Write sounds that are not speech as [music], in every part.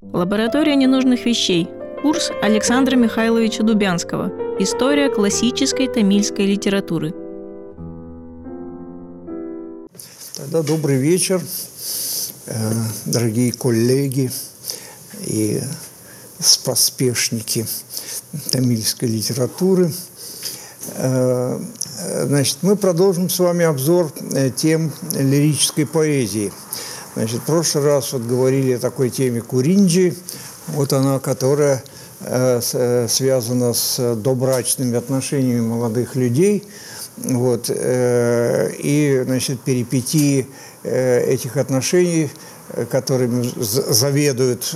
Лаборатория ненужных вещей. Курс Александра Михайловича Дубянского. История классической тамильской литературы. Тогда добрый вечер, э, дорогие коллеги и споспешники тамильской литературы. Э, значит, мы продолжим с вами обзор э, тем лирической поэзии. Значит, в прошлый раз вот говорили о такой теме Куринджи, вот она, которая связана с добрачными отношениями молодых людей – вот, э, и, значит, перипетии э, этих отношений, э, которыми заведует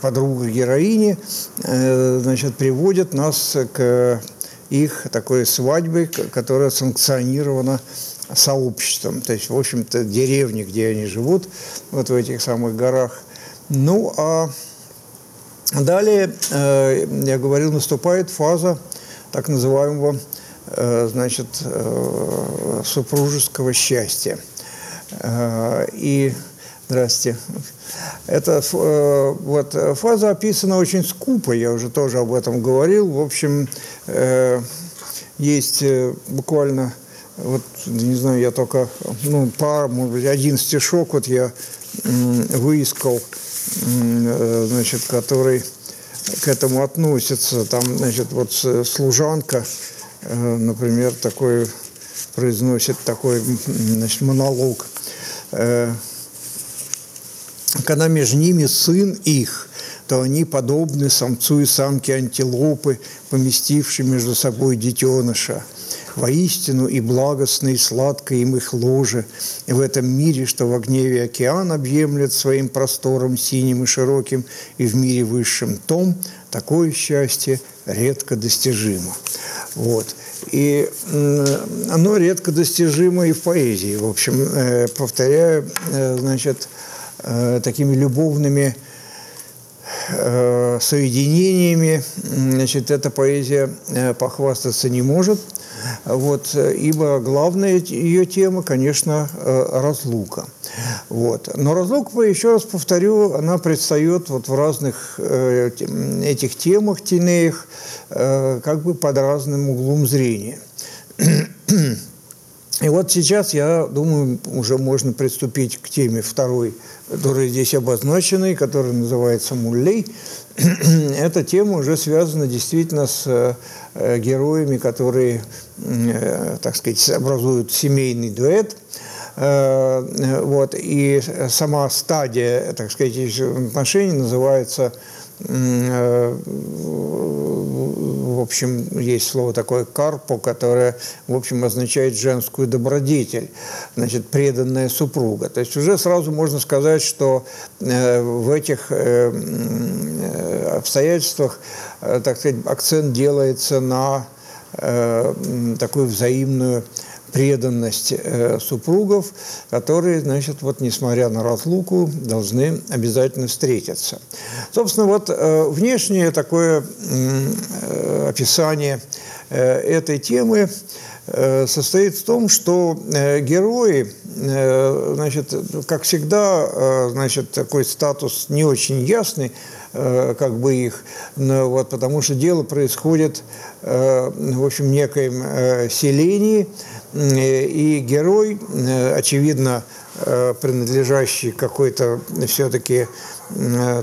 подруга героини, значит, приводят нас к их такой свадьбе, которая санкционирована сообществом, то есть, в общем-то, деревни, где они живут, вот в этих самых горах. Ну, а далее, я говорил, наступает фаза так называемого Э, значит, э, супружеского счастья. Э, и Здрасте. Эта вот, фаза описана очень скупо, я уже тоже об этом говорил. В общем, есть буквально, вот, не знаю, я только, ну, пар, может быть, один стишок вот я выискал, значит, который к этому относится. Там, значит, вот служанка, Э, например, такой произносит такой значит, монолог. Э, Когда между ними сын их, то они подобны самцу и самке антилопы, поместившей между собой детеныша. Воистину и благостно, и сладко им их ложе, и в этом мире, что в гневе океан объемлет своим простором синим и широким, и в мире высшем том, такое счастье редко достижимо. Вот. И оно редко достижимо и в поэзии. В общем, э, повторяю, э, значит, э, такими любовными соединениями, значит, эта поэзия похвастаться не может. Вот, ибо главная ее тема, конечно, разлука. Вот. Но разлука, еще раз повторю, она предстает вот в разных э, этих темах, тенеях, э, как бы под разным углом зрения. И вот сейчас, я думаю, уже можно приступить к теме второй, которая здесь обозначена, и которая называется «Муллей». [clears throat] Эта тема уже связана действительно с э, героями, которые, э, так сказать, образуют семейный дуэт – Э, вот, и сама стадия, так сказать, отношений называется в общем, есть слово такое «карпо», которое, в общем, означает женскую добродетель, значит, преданная супруга. То есть уже сразу можно сказать, что э, в этих обстоятельствах, так сказать, акцент делается на такую взаимную преданность э, супругов, которые, значит, вот несмотря на разлуку, должны обязательно встретиться. Собственно, вот э, внешнее такое э, описание этой темы состоит в том, что герои, значит, как всегда, значит, такой статус не очень ясный, как бы их, вот, потому что дело происходит, в общем, некоем селении, и герой, э, очевидно, э, принадлежащий какой-то все-таки Э,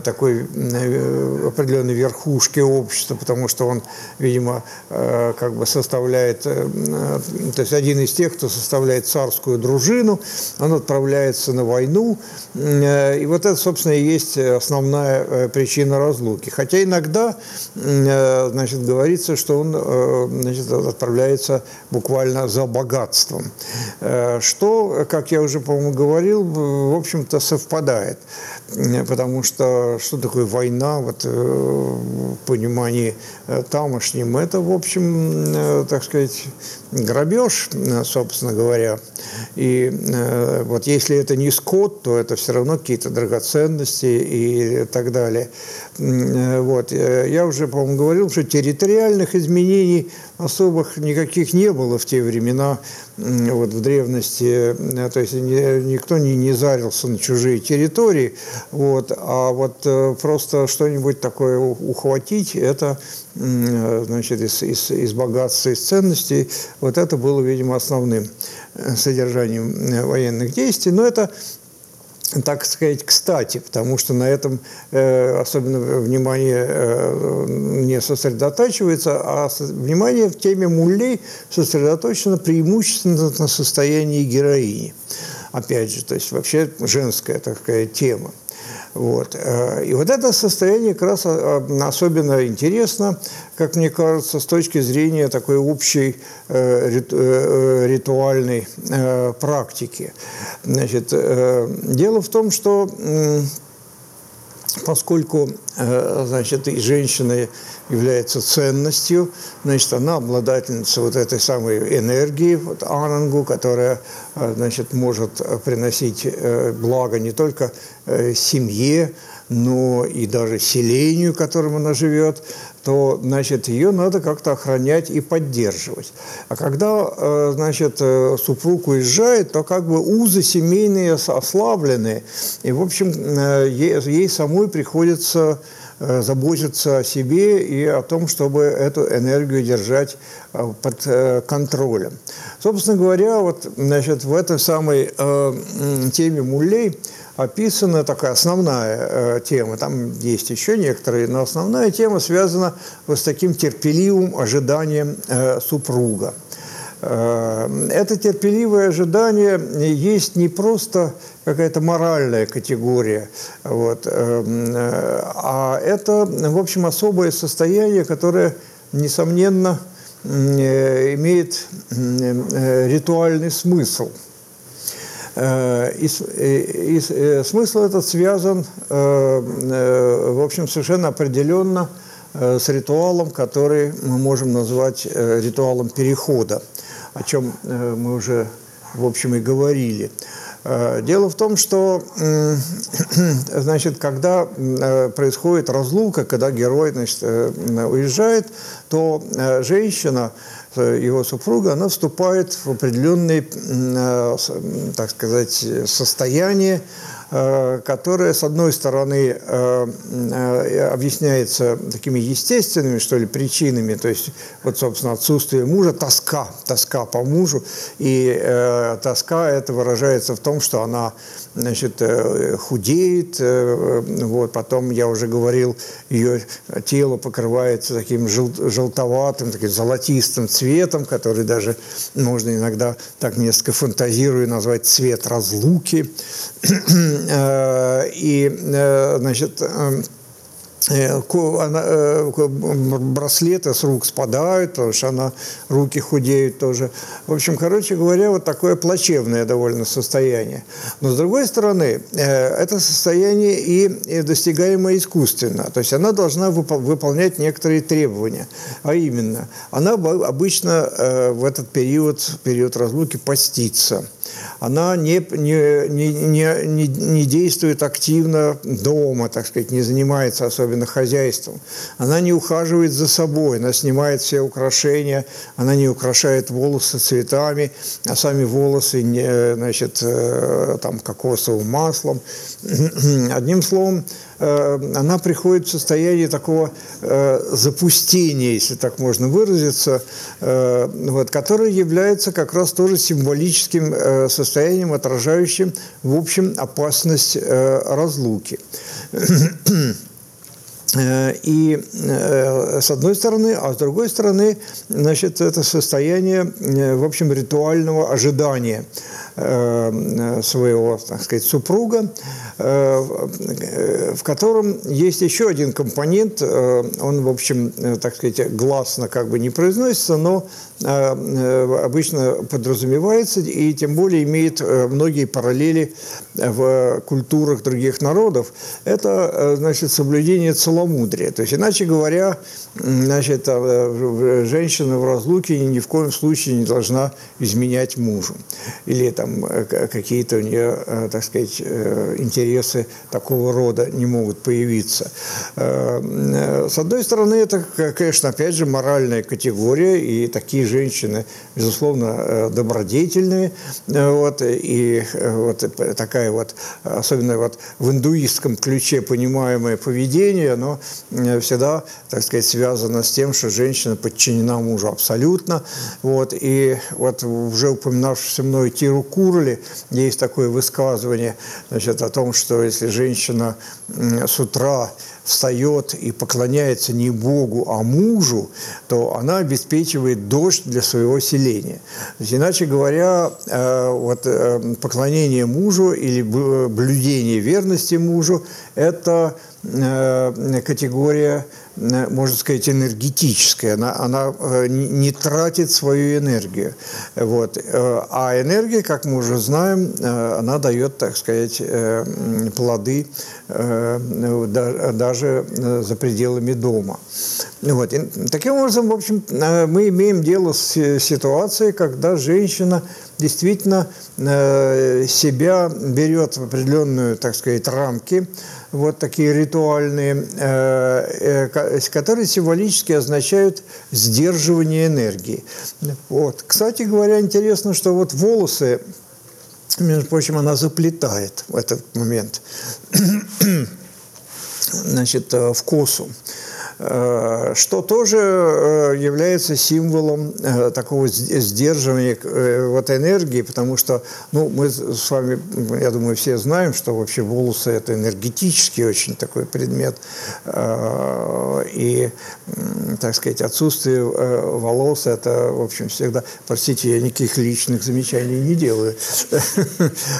такой э, определенной верхушки общества, потому что он, видимо, э, как бы составляет, то есть один из тех, кто составляет царскую дружину, он отправляется на войну, и вот это, собственно, и есть основная причина разлуки. Хотя иногда, значит, говорится, что он, значит, отправляется буквально за богатством, что, как я уже, по-моему, говорил, в общем-то, совпадает. Потому что что такое война? Вот, э, в понимании э, тамошнем, это, в общем, э, так сказать, грабеж, собственно говоря. И вот если это не скот, то это все равно какие-то драгоценности и так далее. Вот. Я уже, по-моему, говорил, что территориальных изменений особых никаких не было в те времена, вот в древности, то есть никто не, не зарился на чужие территории, вот, а вот просто что-нибудь такое ухватить, это значит, из, из, из богатства, из ценностей, вот это было, видимо, основным содержанием военных действий. Но это так сказать, кстати, потому что на этом э, особенно внимание э, не сосредотачивается, а внимание в теме муллей сосредоточено преимущественно на состоянии героини. Опять же, то есть вообще женская такая тема. Вот. Э, и вот это состояние как раз а, а, особенно интересно, как мне кажется, с точки зрения такой общей э, э, ритуальной практики. Значит, дело в том, что поскольку значит, и женщина является ценностью, значит, она обладательница вот этой самой энергии, вот анангу, которая, значит, может приносить благо не только семье, но и даже селению, в котором она живет, то, значит, ее надо как-то охранять и поддерживать. А когда, значит, супруг уезжает, то как бы узы семейные ослаблены, и, в общем, ей, ей самой приходится Э, заботиться о себе и о том, чтобы эту энергию держать э, под э, контролем. Собственно говоря, вот значит, в этой самой э, теме мулей описана такая основная э, тема. Там есть еще некоторые, но основная тема связана вот с таким терпеливым ожиданием э, супруга. Э, это терпеливое ожидание есть не просто какая-то моральная категория, вот, э, а это, в общем, особое состояние, которое, несомненно, э, имеет ритуальный смысл. И, и, и смысл этот связан, в общем, совершенно определенно с ритуалом, который мы можем назвать ритуалом перехода о чем э, мы уже, в общем, и говорили. Э, дело в том, что, [clears throat] значит, когда э, происходит разлука, когда герой значит, уезжает, то женщина, его супруга, она вступает в определенные, так сказать, Э, которая, с одной стороны, э, э, объясняется такими естественными, что ли, причинами, то есть, вот, собственно, отсутствие мужа, тоска, тоска по мужу, и тоска это выражается в том, что она значит, худеет, вот, потом, я уже говорил, ее тело покрывается таким жел желтоватым, таким золотистым цветом, который даже можно иногда так несколько фантазирую назвать цвет разлуки. Э, и, э, значит, э, браслеты с рук спадают, потому что она, руки худеют тоже. В общем, короче говоря, вот такое плачевное довольно состояние. Но, с другой стороны, это состояние и достигаемое искусственно. То есть она должна выполнять некоторые требования. А именно, она обычно в этот период, период разлуки постится – она не, не, не, не, не действует активно дома, так сказать, не занимается особенно хозяйством. Она не ухаживает за собой, она снимает все украшения, она не украшает волосы цветами, а сами волосы, не, значит, э, там, кокосовым маслом. [clears throat] Одним словом, она приходит в состояние такого э, запустения, если так можно выразиться, э, вот, которое является как раз тоже символическим состоянием, отражающим, в общем, опасность разлуки. И с одной стороны, а с другой стороны, значит, это состояние, в общем, ритуального ожидания своего, так сказать, супруга, Э, в котором есть еще один компонент, э, он, в общем, э, так сказать, гласно как бы не произносится, но обычно подразумевается и тем более имеет многие параллели в культурах других народов. Это, значит, соблюдение целомудрия. То есть, иначе говоря, значит, э, женщина в разлуке ни в коем случае не должна изменять мужу. Или там э, какие-то у нее, э, так сказать, интересы такого рода не могут появиться. С одной стороны, это, конечно, опять же, моральная категория, и такие женщины, безусловно, добродетельные. Вот, и вот такая вот, особенно вот в индуистском ключе понимаемое поведение, оно всегда, так сказать, связано с тем, что женщина подчинена мужу абсолютно. Вот, и вот уже упоминавшийся мной Тиру Курли, есть такое высказывание значит, о том, что если женщина с утра встает и поклоняется не Богу, а мужу, то она обеспечивает дождь для своего селения. То есть, иначе говоря, э, вот, э, поклонение мужу или блюдение верности мужу – это категория Э, можно сказать, энергетическая. Она, она э, не тратит свою энергию. Вот. Э, а энергия, как мы уже знаем, она дает, так сказать, плоды даже за пределами дома. Вот. И таким образом, в общем, мы имеем дело с ситуацией, когда женщина действительно себя берет в определенную, так сказать, рамки, вот такие ритуальные, э, э, которые символически означают сдерживание энергии. Вот. Кстати говоря, интересно, что вот волосы, между прочим, она заплетает в этот момент [clears throat] значит, э, в косу. Э, что тоже э, является символом э, такого сдерживания вот энергии, потому что ну, мы с вами, я думаю, все знаем, что вообще волосы – это энергетический очень такой предмет. И, так сказать, отсутствие волос – это, в общем, всегда… Простите, я никаких личных замечаний не делаю. [laughs]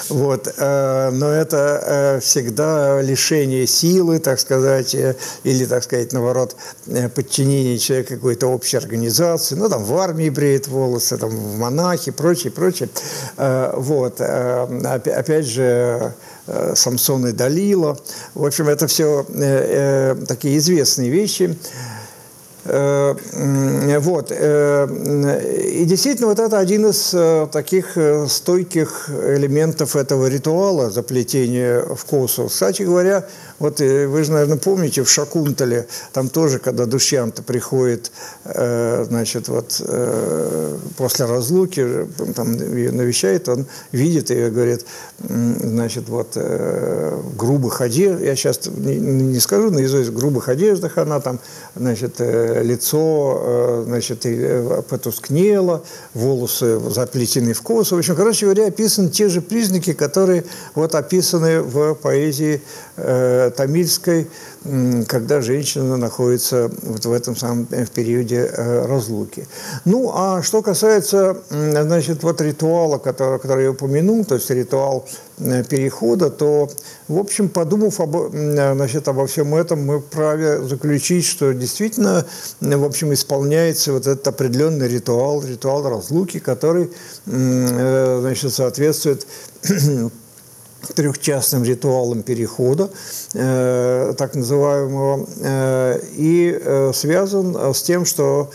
Вот. Но это всегда лишение силы, так сказать, или, так сказать, наоборот, наоборот, э, подчинение человека какой-то общей организации, ну, там, в армии бреет волосы, там, в монахи, прочее, прочее. Э, вот. Э, опять же, Самсон и Далила. В общем, это все такие известные вещи. Вот. И действительно, вот это один из таких стойких элементов этого ритуала заплетения в косу. Кстати говоря, вот вы же, наверное, помните, в Шакунтале, там тоже, когда Душьянта приходит, значит, вот после разлуки, там ее навещает, он видит и говорит, значит, вот в грубых одеждах, я сейчас не скажу наизусть, в грубых одеждах она там, значит, лицо, э, значит, э, потускнело, волосы заплетены в косу. В общем, короче говоря, описаны те же признаки, которые вот описаны в поэзии э, тамильской, когда женщина находится вот в этом самом в периоде разлуки. Ну, а что касается, значит, вот ритуала, который, который я упомянул, то есть ритуал перехода, то, в общем, подумав об, значит, обо всем этом, мы вправе заключить, что действительно в общем, исполняется вот этот определенный ритуал, ритуал разлуки, который, э, значит, соответствует трехчастным ритуалом перехода, э, так называемого, э, и э, связан с тем, что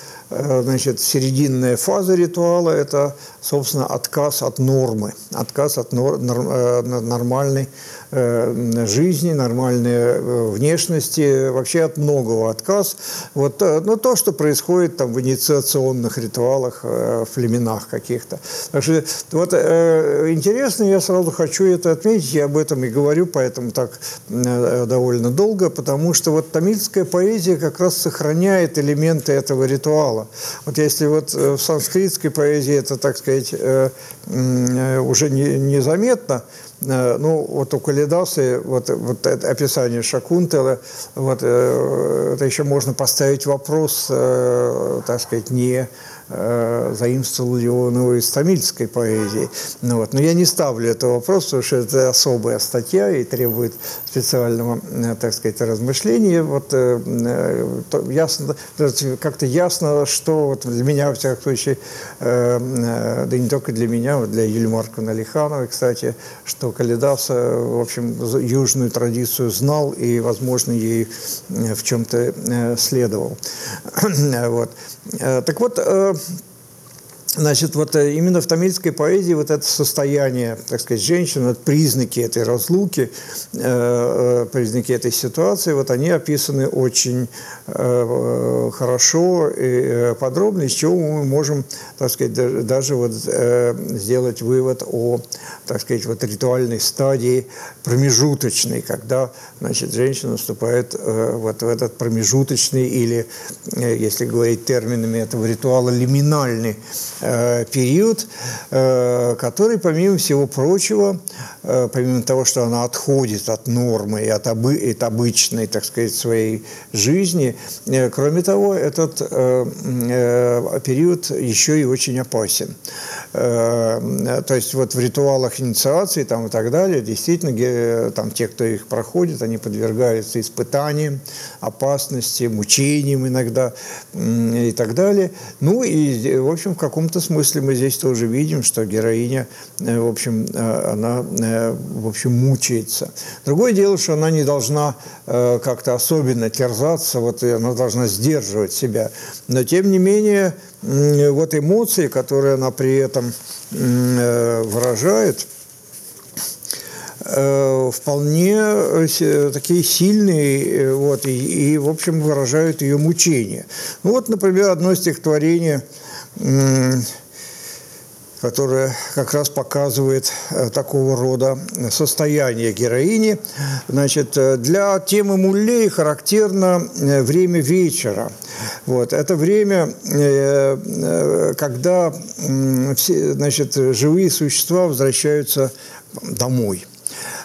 значит, серединная фаза ритуала – это, собственно, отказ от нормы, отказ от нор, нормальной Э, жизни, нормальной э, внешности, вообще от многого отказ. Вот, э, ну, то, что происходит там в инициационных ритуалах, в племенах каких-то. Так что вот интересно, я сразу хочу это отметить, я об этом и говорю, поэтому так довольно долго, потому что вот тамильская поэзия как раз сохраняет элементы этого ритуала. Вот если вот в санскритской поэзии это, так сказать, уже незаметно, Э, ну, вот у Калидасы, вот, вот это описание Шакунтела, вот, э, это еще можно поставить вопрос, э, так сказать, не э, заимствовал его из тамильской поэзии. Ну, вот. Но я не ставлю этого вопроса, потому что это особая статья и требует специального, э, так сказать, размышления. Вот, э, э ясно, как-то ясно, что вот для меня, во всяком случае, э, э, да и не только для меня, вот для Юлии Марковны Алихановой, кстати, что Калидас, в общем, южную традицию знал и, возможно, ей в чем-то следовал. [clears throat] Вот. Так вот, of Значит, вот э, именно в тамильской поэзии вот это состояние, так сказать, женщин, вот признаки этой разлуки, э, э, признаки этой ситуации, вот они описаны очень хорошо и подробно, из чего мы можем, так сказать, даже, вот сделать вывод о, так сказать, вот ритуальной стадии промежуточной, когда, значит, женщина вступает вот в этот промежуточный или, если говорить терминами этого ритуала, лиминальный период, э, который, помимо всего прочего, э, помимо того, что она отходит от нормы и от, обы от обычной, так сказать, своей жизни, кроме того, этот период еще и очень опасен. То есть вот в ритуалах инициации там, и так далее, действительно, там те, кто их проходит, они подвергаются испытаниям, опасности, мучениям иногда и так далее. Ну и, в общем, в каком-то каком-то смысле мы здесь тоже видим, что героиня, э, в общем, э, она, э, в общем, мучается. Другое дело, что она не должна как-то особенно терзаться, вот и она должна сдерживать себя. Но, тем не менее, вот эмоции, которые она при этом выражает, вполне такие сильные, вот, и, и, в общем, выражают ее мучения. Ну, вот, например, одно стихотворение – которая как раз показывает э, такого рода состояние героини. Значит, э, для темы муллей характерно э, время вечера. Вот. Это время, когда все, значит, живые существа возвращаются домой –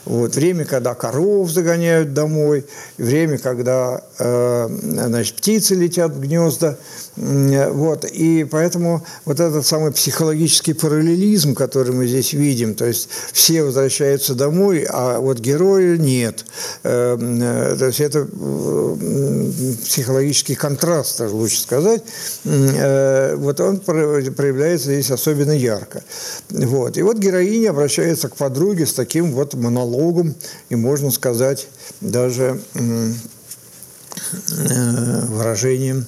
вот, время, когда коров загоняют домой, время, когда э, значит, птицы летят в гнезда. Вот, и поэтому вот этот самый психологический параллелизм, который мы здесь видим, то есть все возвращаются домой, а вот героя нет. Э, э, то есть это э, психологический контраст, лучше сказать. Э, вот он проявляется здесь особенно ярко. Вот. И вот героиня обращается к подруге с таким вот монологом и, можно сказать, даже э, выражением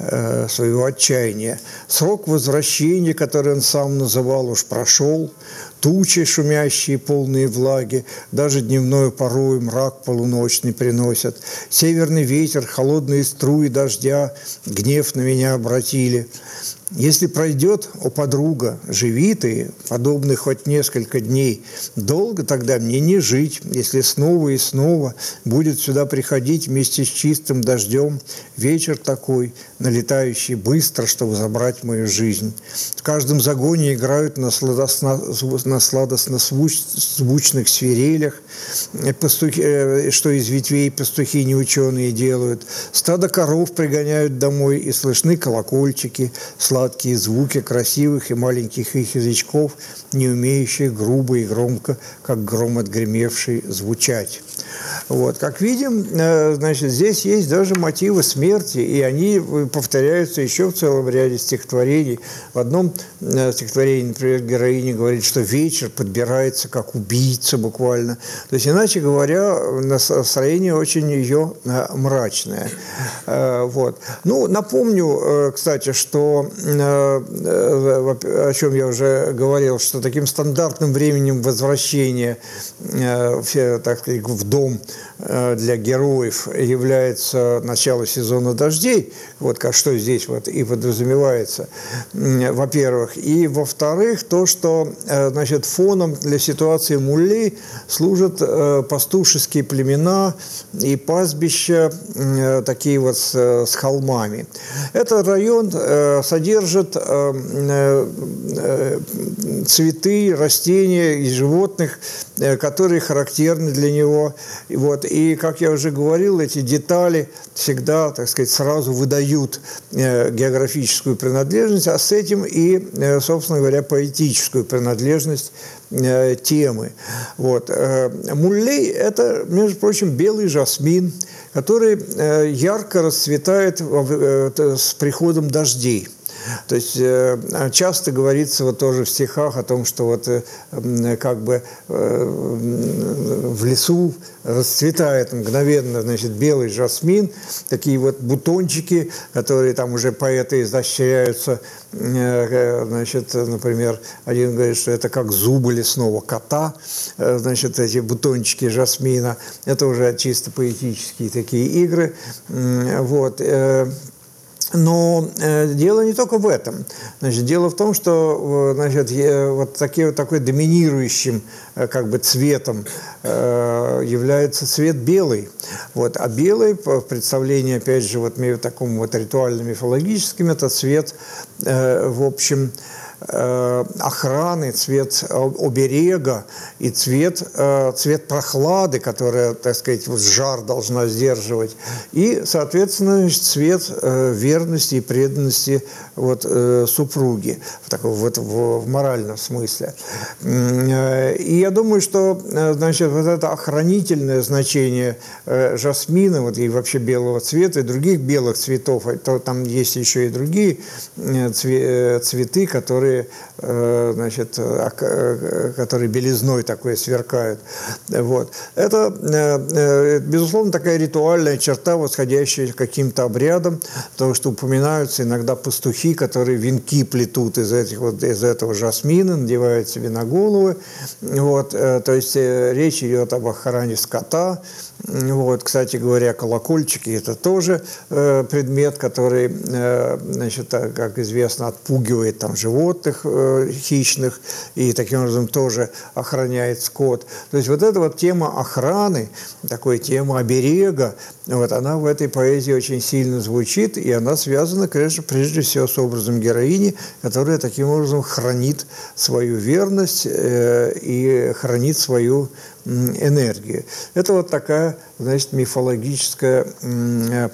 э, своего отчаяния. Срок возвращения, который он сам называл, уж прошел, тучи шумящие, полные влаги, даже дневной порой мрак полуночный приносят. Северный ветер, холодные струи дождя гнев на меня обратили. Если пройдет, о подруга, живи ты, подобный хоть несколько дней, долго тогда мне не жить, если снова и снова будет сюда приходить вместе с чистым дождем вечер такой, налетающий быстро, чтобы забрать мою жизнь. В каждом загоне играют на, сладостно, на сладостно-звучных свирелях, пастухи, э, что из ветвей пастухи неученые делают. Стадо коров пригоняют домой, и слышны колокольчики, сладкие звуки красивых и маленьких их язычков, не умеющих грубо и громко, как гром отгремевший, звучать. Вот. Как видим, э, значит, здесь есть даже мотивы смерти, и они повторяются еще в целом ряде стихотворений. В одном э, стихотворении, например, героиня говорит, что вечер подбирается как убийца буквально. То есть, иначе говоря, настроение очень ее э, мрачное. Вот. Ну, напомню, кстати, что, о чем я уже говорил, что таким стандартным временем возвращения так сказать, в дом Э, для героев является начало сезона дождей, вот как что здесь вот и подразумевается, во-первых. И во-вторых, то, что э, значит, фоном для ситуации мулли служат э, пастушеские племена и пастбища, такие вот с, с холмами. Этот район содержит цветы, растения и животных, которые характерны для него. Вот. И, как я уже говорил, эти детали всегда, так сказать, сразу выдают э, географическую принадлежность, а с этим и, э, собственно говоря, поэтическую принадлежность э, темы. Вот. Муллей – это, между прочим, белый жасмин, который ярко расцветает с приходом дождей – То есть часто говорится вот тоже в стихах о том, что вот как бы в лесу расцветает мгновенно, значит, белый жасмин, такие вот бутончики, которые там уже поэты изощряются, значит, например, один говорит, что это как зубы лесного кота, значит, эти бутончики жасмина, это уже чисто поэтические такие игры, вот, но э, дело не только в этом. Значит, дело в том, что значит, вот такие, такой доминирующим э, как бы цветом э, является цвет белый. Вот. А белый, в представлении, опять же, вот такому вот ритуально-мифологическим, это цвет, э, в общем, Э, охраны, цвет оберега и цвет, э, цвет прохлады, которая, так сказать, вот жар должна сдерживать. И, соответственно, цвет э, верности и преданности вот, супруги в, таком, вот, в, в моральном смысле. И я думаю, что значит, вот это охранительное значение жасмина вот, и вообще белого цвета, и других белых цветов, то там есть еще и другие цветы, которые которые, э, значит, э, которые белизной такой сверкают. Вот. Это, э, безусловно, такая ритуальная черта, восходящая к каким-то обрядам, потому что упоминаются иногда пастухи, которые венки плетут из, этих, вот, из этого жасмина, надевают себе на головы. Вот. То есть речь идет об охране скота, вот, кстати говоря, колокольчики – это тоже э, предмет, который, э, значит, как известно, отпугивает там животных э, хищных и таким образом тоже охраняет скот. То есть вот эта вот тема охраны, такая тема оберега, вот, она в этой поэзии очень сильно звучит, и она связана, конечно, прежде всего с образом героини, которая таким образом хранит свою верность э, и хранит свою энергию. Это вот такая, значит, мифологическая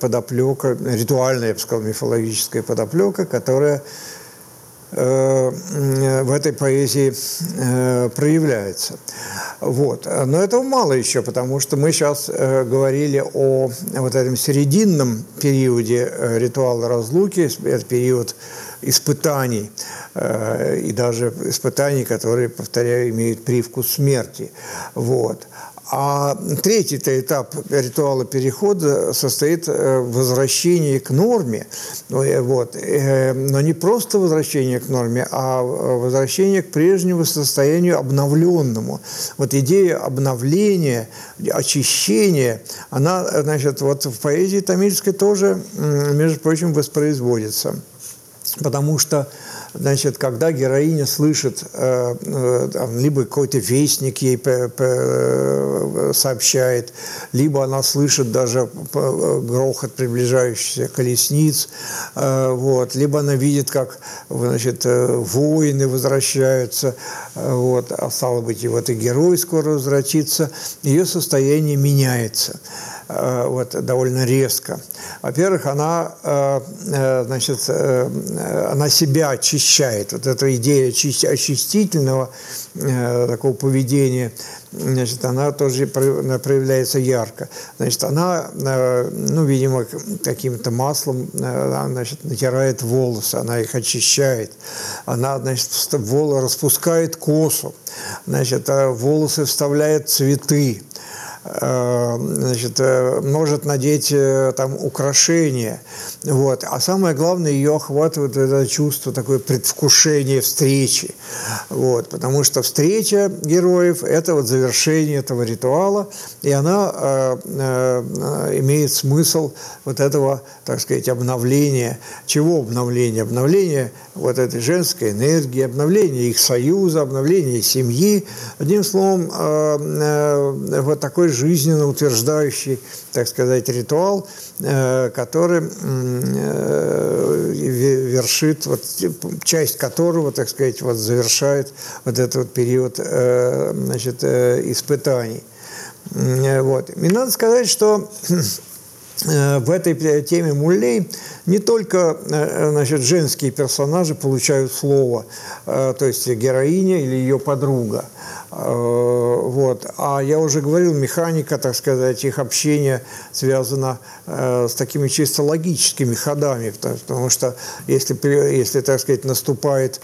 подоплека, ритуальная, я бы сказал, мифологическая подоплека, которая Э, в этой поэзии э, проявляется. Вот. Но этого мало еще, потому что мы сейчас э, говорили о вот этом серединном периоде ритуала разлуки, это период испытаний, и даже испытаний, которые, повторяю, имеют привкус смерти. Вот. А третий этап ритуала перехода состоит э, в возвращении к норме. Ну, э, вот. Э, но не просто возвращение к норме, а возвращение к прежнему состоянию обновленному. Вот идея обновления, очищения, она, значит, вот в поэзии тамильской тоже, между прочим, воспроизводится. Потому что Значит, когда героиня слышит, э, э, либо какой-то вестник ей э, сообщает, либо она слышит даже грохот приближающихся колесниц, вот, либо она видит, как значит, воины возвращаются, вот, а стало быть, и вот и герой скоро возвратится, ее состояние меняется. Э, вот, довольно резко. Во-первых, она, э, э, значит, она себя очищает. Вот эта идея очистительного такого поведения, значит, она тоже проявляется ярко. Значит, она, ну, видимо, каким-то маслом значит, натирает волосы, она их очищает. Она, значит, волосы распускает косу, значит, волосы вставляет цветы, значит, э, может надеть э, там украшения. Вот. А самое главное, ее охватывает это чувство, такое предвкушение встречи. Вот. Потому что встреча героев – это вот завершение этого ритуала, и она э, э, имеет смысл вот этого, так сказать, обновления. Чего обновления? Обновления вот этой женской энергии, обновления их союза, обновления семьи. Одним словом, э, э, вот такой жизненно утверждающий, так сказать, ритуал, э, который э, вершит, вот, часть которого, так сказать, вот завершает вот этот вот период э, значит, испытаний. Вот. И надо сказать, что в этой теме Муллей не только значит, женские персонажи получают слово, то есть героиня или ее подруга, Вот. А я уже говорил, механика, так сказать, их общения связана с такими чисто логическими ходами, потому что если, если так сказать, наступает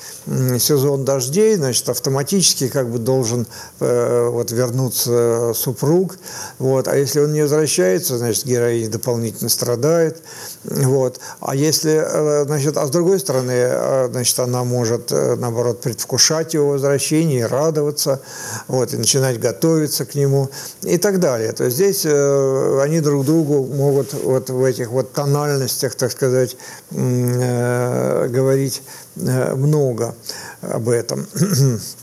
сезон дождей, значит, автоматически как бы должен вот, вернуться супруг, вот. а если он не возвращается, значит, героиня дополнительно страдает, вот. А если, значит, а с другой стороны, значит, она может, наоборот, предвкушать его возвращение, радоваться, вот, и начинать готовиться к нему и так далее. То есть здесь э, они друг другу могут вот в этих вот тональностях, так сказать, э, говорить э, много об этом. [clears throat]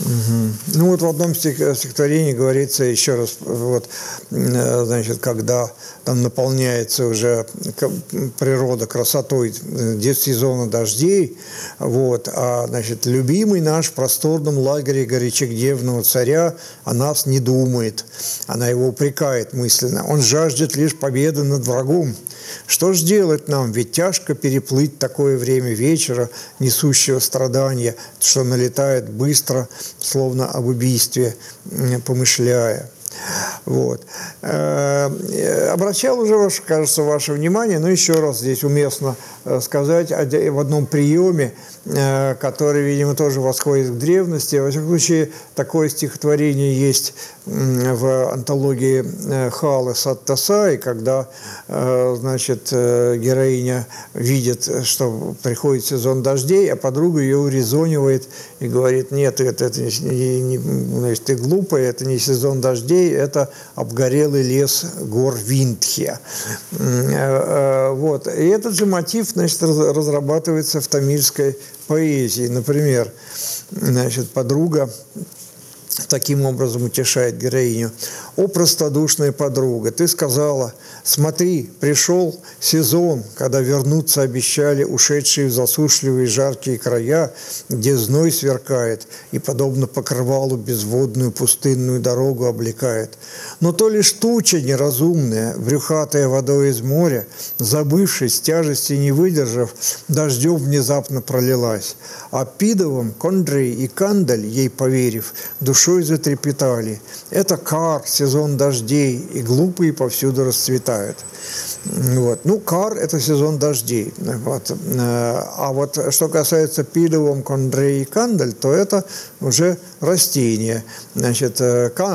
Угу. Ну вот в одном стихотворении говорится еще раз, вот, э, значит, когда там наполняется уже природа красотой э, сезона дождей, вот, а, значит, любимый наш в просторном лагере горячегневного царя о нас не думает, она его упрекает мысленно, он жаждет лишь победы над врагом, что ж делать нам? Ведь тяжко переплыть такое время вечера, несущего страдания, что налетает быстро, словно об убийстве помышляя. Вот. Э, обращал уже, кажется, ваше внимание, но еще раз здесь уместно э, сказать в одном приеме, э, который, видимо, тоже восходит к древности. Во всяком случае, такое стихотворение есть в антологии Халы Саттасай, когда, значит, героиня видит, что приходит сезон дождей, а подруга ее урезонивает и говорит, нет, это, это не, не, значит, ты глупая, это не сезон дождей, это обгорелый лес гор Виндхе. Вот. И этот же мотив значит, разрабатывается в тамильской поэзии. Например, значит, подруга таким образом утешает героиню. «О, простодушная подруга, ты сказала, смотри, пришел сезон, когда вернуться обещали ушедшие в засушливые жаркие края, где зной сверкает и, подобно покрывалу, безводную пустынную дорогу облекает. Но то лишь туча неразумная, брюхатая водой из моря, забывшись, тяжести не выдержав, дождем внезапно пролилась. А Пидовым, Кондрей и Кандаль, ей поверив, душой затрепетали. Это кар, сезон дождей, и глупые повсюду расцветают. Вот. Ну, кар – это сезон дождей. Вот. А вот что касается пидовом, кондрей кандель, то это уже растения. Значит,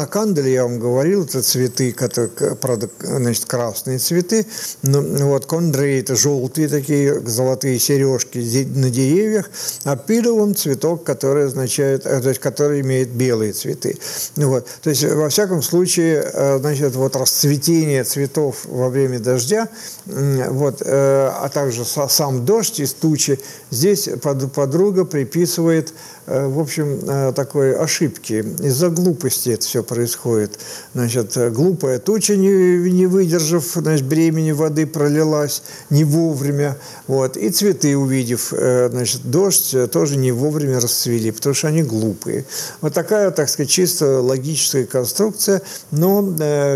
кандель, я вам говорил, это цветы, которые, правда, значит, красные цветы. Ну, вот кондрей – это желтые такие золотые сережки на деревьях, а пидовом – цветок, который означает, э, то есть, который имеет белые цветы. Вот. То есть, во всяком случае, э, значит, вот расцветение цветов во время дождя, вот, а также сам дождь из тучи, здесь подруга приписывает Э, в общем, э, такой ошибки. Из-за глупости это все происходит. Значит, э, глупая туча, не, не выдержав значит, бремени воды, пролилась не вовремя. Вот. И цветы, увидев значит, дождь, тоже не вовремя расцвели, потому что они глупые. Вот такая, так сказать, чисто логическая конструкция, но,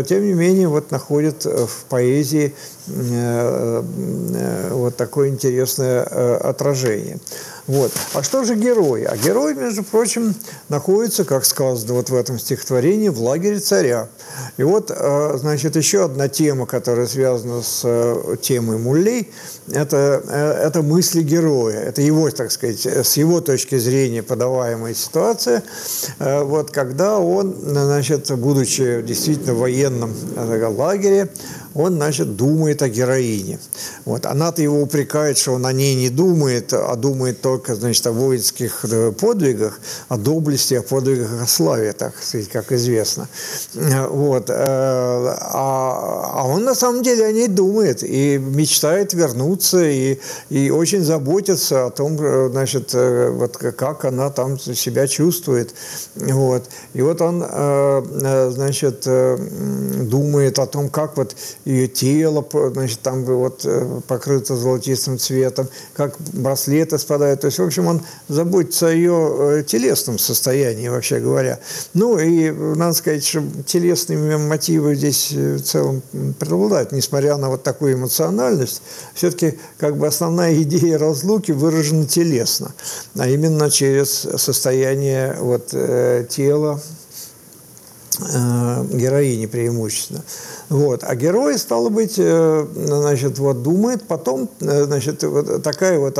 тем не менее, вот находит в поэзии вот такое интересное отражение. Вот. А что же герой? А герой, между прочим, находится, как сказано вот в этом стихотворении, в лагере царя. И вот, э, значит, еще одна тема, которая связана с э, темой Муллей, это, э, это мысли героя. Это его, так сказать, с его точки зрения подаваемая ситуация. Вот когда он, значит, будучи действительно в военном лагере, он, значит, думает о героине. Вот. Она-то его упрекает, что он о ней не думает, а думает только, значит, о воинских э, подвигах, о доблести, о подвигах, о славе, так сказать, как известно. Вот. Э, а, а он на самом деле о ней думает и мечтает вернуться, и, и очень заботится о том, э, значит, вот как она там себя чувствует. Вот. И вот он, значит, думает о том, как вот ее тело, значит, там вот покрыто золотистым цветом, как браслеты спадают. То есть, в общем, он заботится о ее телесном состоянии, вообще говоря. Ну, и надо сказать, что телесные мотивы здесь в целом преобладают, несмотря на вот такую эмоциональность. Все-таки как бы основная идея разлуки выражена телесно, а именно через состояние вот, э, тела э, героини преимущественно. Вот. А герой, стало быть, э, значит, вот думает, потом, э, значит, вот такая вот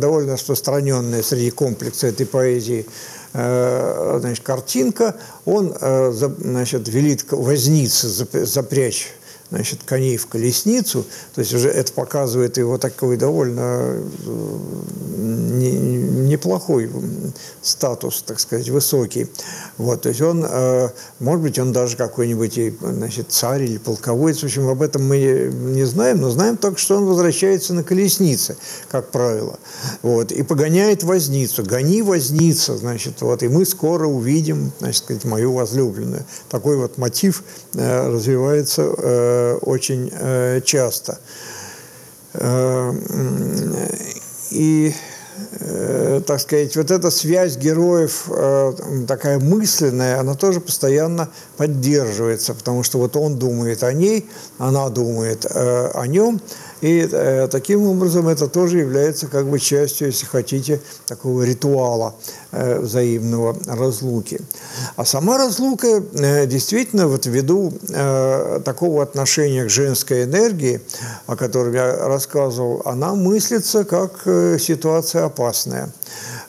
довольно распространенная среди комплекса этой поэзии значит, картинка, он значит, велит вознице запрячь значит, коней в колесницу, то есть уже это показывает его такой довольно неплохой статус, так сказать, высокий. Вот, то есть он, э, может быть, он даже какой-нибудь значит, царь или полководец, в общем, об этом мы не знаем, но знаем только, что он возвращается на колеснице, как правило, вот, и погоняет возницу. Гони возница, значит, вот, и мы скоро увидим, значит, сказать, мою возлюбленную. Такой вот мотив э, развивается э, очень часто. И Э, так сказать, вот эта связь героев, э, такая мысленная, она тоже постоянно поддерживается, потому что вот он думает о ней, она думает э, о нем, и э, таким образом это тоже является как бы частью, если хотите, такого ритуала э, взаимного разлуки. А сама разлука э, действительно вот ввиду э, такого отношения к женской энергии, о котором я рассказывал, она мыслится как э, ситуация опасная.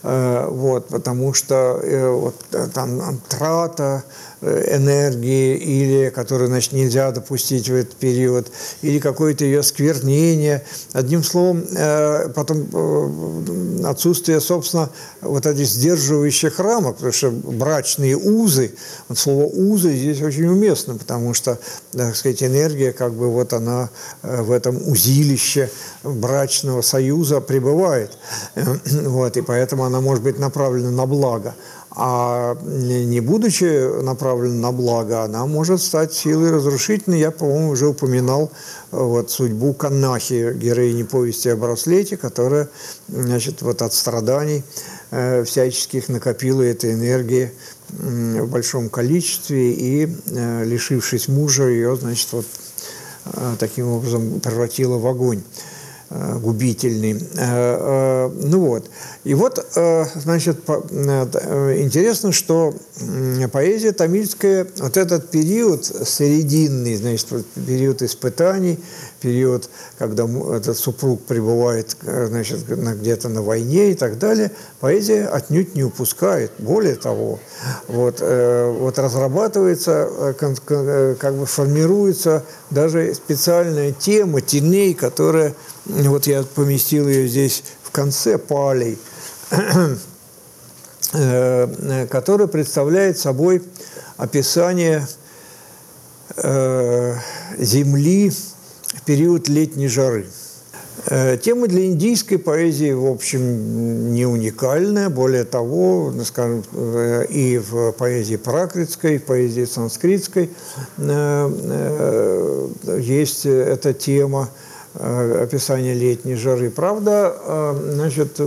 Э, вот, потому что э, вот, э, там трата, энергии, или которую значит, нельзя допустить в этот период, или какое-то ее сквернение. Одним словом, э, потом э, отсутствие, собственно, вот этих сдерживающих рамок, потому что брачные узы, вот слово «узы» здесь очень уместно, потому что, так сказать, энергия, как бы вот она в этом узилище брачного союза пребывает. [clears throat] Вот, и поэтому она может быть направлена на благо а не будучи направлена на благо, она может стать силой разрушительной. Я, по-моему, уже упоминал э, вот, судьбу Канахи, героини повести о браслете, которая значит, вот, от страданий э, всяческих накопила этой энергии в большом количестве и, э, лишившись мужа, ее значит, вот, э, таким образом превратила в огонь. Э, губительный. Э, э, ну вот. И вот, значит, интересно, что поэзия тамильская, вот этот период серединный, значит, период испытаний, период, когда этот супруг пребывает, значит, где-то на войне и так далее, поэзия отнюдь не упускает. Более того, вот, вот разрабатывается, как бы формируется даже специальная тема теней, которая вот я поместил ее здесь в конце палей, [clears throat] э, который представляет собой описание э, Земли в период летней жары. Э, тема для индийской поэзии, в общем, не уникальная. Более того, скажем, и в поэзии пракритской, и в поэзии санскритской есть эта тема – Э, описание летней жары. Правда, э, значит,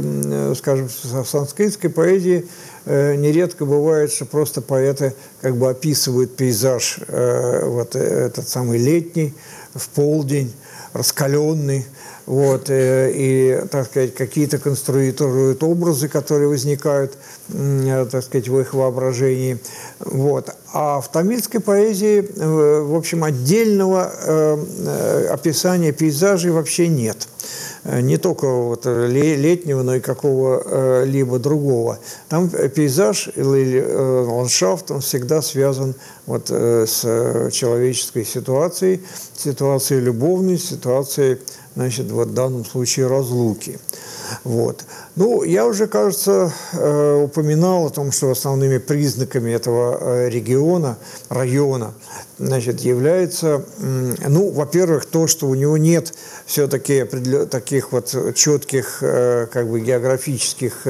скажем, в санскритской поэзии э, нередко бывает, что просто поэты как бы описывают пейзаж вот этот самый летний, в полдень, раскаленный, вот, и, так сказать, какие-то конструируют образы, которые возникают, так сказать, в их воображении. Вот. А в тамильской поэзии, э, в общем, отдельного э, э, описания пейзажей вообще нет. Не только вот летнего, но и какого-либо другого. Там пейзаж или ландшафт, он всегда связан вот с человеческой ситуацией, ситуацией любовной, ситуацией, значит, вот в данном случае разлуки. Вот. Ну, я уже, кажется, э, упоминал о том, что основными признаками этого э, региона, района, значит, является, ну, во-первых, то, что у него нет все-таки таких вот четких э, как бы географических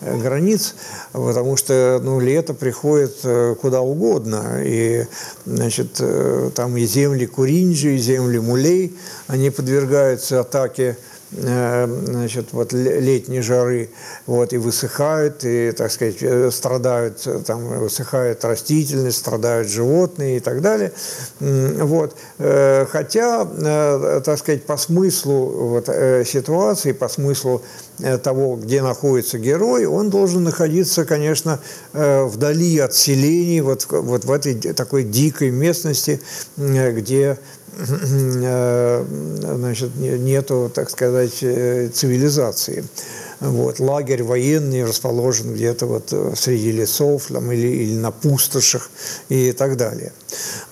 границ, потому что, ну, лето приходит куда угодно, и, значит, там и земли Куринджи, и земли Мулей, они подвергаются атаке Э, значит, вот летней жары, вот, и высыхают, и, так сказать, э, страдают, э, там, высыхает растительность, страдают животные и так далее. Вот. Хотя, так сказать, по смыслу вот, ситуации, по смыслу того, где находится герой, он должен находиться, конечно, вдали от селений, вот, вот в этой такой дикой местности, где Э, [clears throat] значит, нету, так сказать, э, цивилизации. Вот. Лагерь военный расположен где-то вот э, среди лесов там, или, или на пустошах и так далее.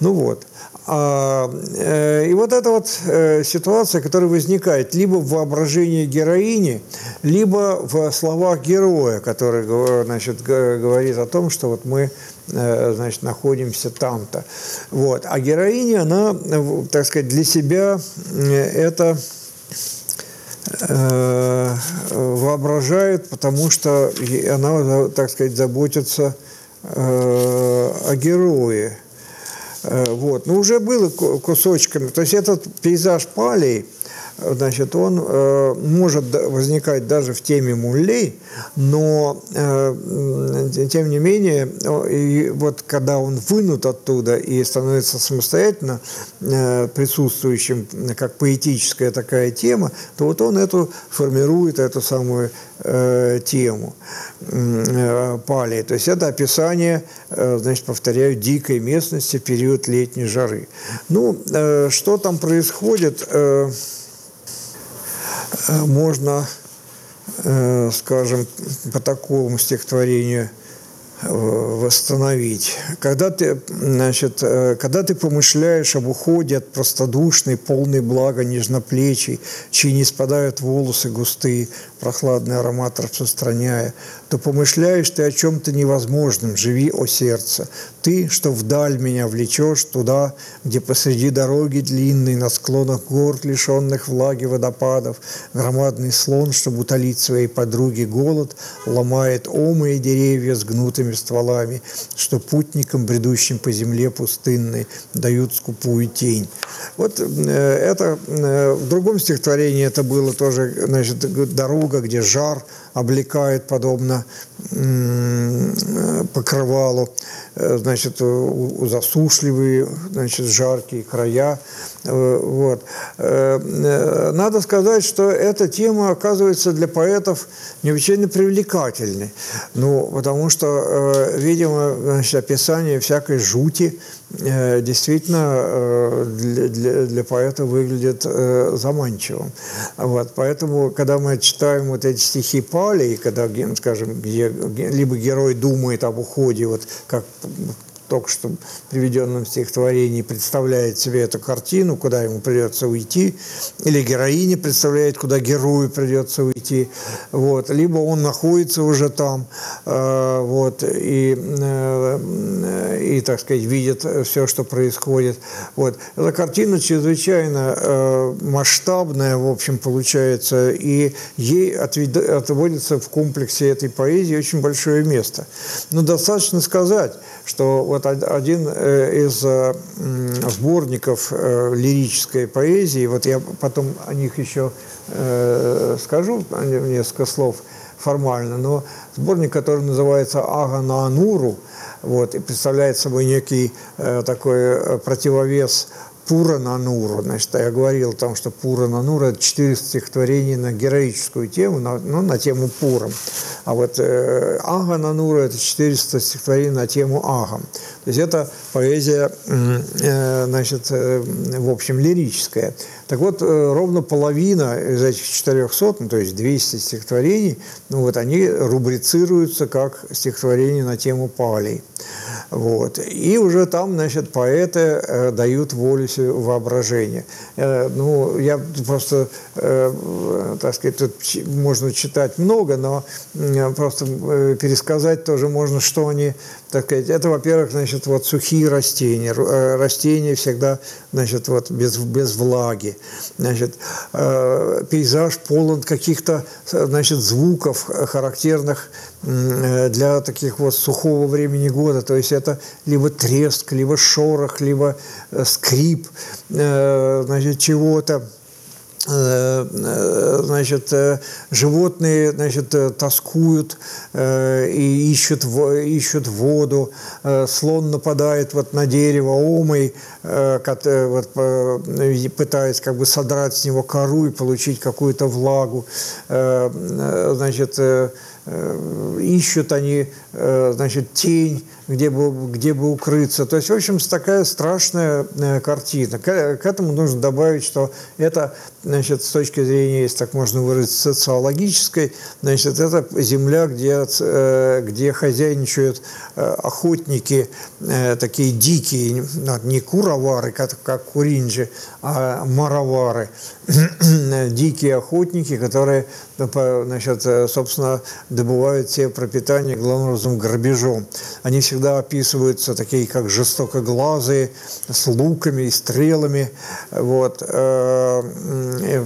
Ну вот. А, и вот эта вот ситуация, которая возникает либо в воображении героини, либо в словах героя, который значит, говорит о том, что вот мы Э, значит, находимся там-то. Вот. А героиня, она, так сказать, для себя э, это э, воображает, потому что она, так сказать, заботится о герое. Вот. Но уже было кусочками. То есть этот пейзаж Палей – значит, он э, может возникать даже в теме муллей, но э, тем не менее, и вот когда он вынут оттуда и становится самостоятельно э, присутствующим как поэтическая такая тема, то вот он эту формирует эту самую э, тему э, пали. То есть это описание, э, значит, повторяю, дикой местности в период летней жары. Ну, э, что там происходит? Э, можно, э, скажем, по такому стихотворению э, восстановить. Когда ты, значит, когда ты помышляешь об уходе от простодушной, полной блага нежноплечий, чьи не спадают волосы густые, прохладный аромат распространяя, то помышляешь ты о чем-то невозможном, живи, о сердце. Ты, что вдаль меня влечешь туда, где посреди дороги длинной, на склонах гор, лишенных влаги водопадов, громадный слон, чтобы утолить своей подруге голод, ломает омые деревья с гнутыми стволами, что путникам, бредущим по земле пустынной, дают скупую тень. Вот э, это э, в другом стихотворении это было тоже, значит, дорога, где жар облекает подобно покрывалу, э, значит, засушливые, значит, жаркие края. Э, вот. Э, надо сказать, что эта тема оказывается для поэтов необычайно привлекательной. Ну, потому что, видимо, значит, описание всякой жути действительно для, для, для поэта выглядит заманчивым. Вот. Поэтому, когда мы читаем вот эти стихи Пали, когда, скажем, где либо герой думает об уходе, вот как только что приведенном стихотворении представляет себе эту картину, куда ему придется уйти, или героиня представляет, куда герою придется уйти, вот, либо он находится уже там, э, вот, и, э, и, так сказать, видит все, что происходит. Вот. Эта картина чрезвычайно э, масштабная, в общем, получается, и ей отводится в комплексе этой поэзии очень большое место. Но достаточно сказать, что вот один э, из э, сборников э, лирической поэзии, вот я потом о них еще скажу несколько слов формально, но сборник, который называется «Ага на Ануру», вот, и представляет собой некий такой противовес Пура Нануру. Значит, я говорил о том, что Пура Нанура – это 400 стихотворений на героическую тему, на, ну, на тему Пуром. А вот э, Ага Нанура – это 400 стихотворений на тему Агам. То есть это поэзия, э, значит, э, в общем, лирическая. Так вот, э, ровно половина из этих 400, ну, то есть 200 стихотворений, ну, вот они рубрицируются как стихотворения на тему Палей. Вот. И уже там, значит, поэты э, дают волю воображения. Э, ну, я просто, э, так сказать, тут можно читать много, но э, просто э, пересказать тоже можно, что они, так сказать, это, во-первых, значит, вот сухие растения. Э, растения всегда, значит, вот без, без влаги. Значит, э, пейзаж полон каких-то, значит, звуков характерных Э, для таких вот сухого времени года. То есть это либо треск, либо шорох, либо э, скрип э, значит, чего-то значит, животные, значит, тоскуют и ищут, ищут воду, слон нападает вот на дерево омой, вот, пытаясь как бы содрать с него кору и получить какую-то влагу, значит, Э, ищут они, э, значит, тень, где бы, где бы укрыться. То есть, в общем, такая страшная э, картина. К, к этому нужно добавить, что это, значит, с точки зрения, если так можно выразиться, социологической, значит, это земля, где, где хозяйничают охотники, такие дикие, не куровары, как, как куринджи, а маровары, [clears throat] дикие охотники, которые, значит, собственно, добывают себе пропитание главным образом грабежом. Они всегда описываются такие, как жестокоглазые, с луками и стрелами. Вот. Э,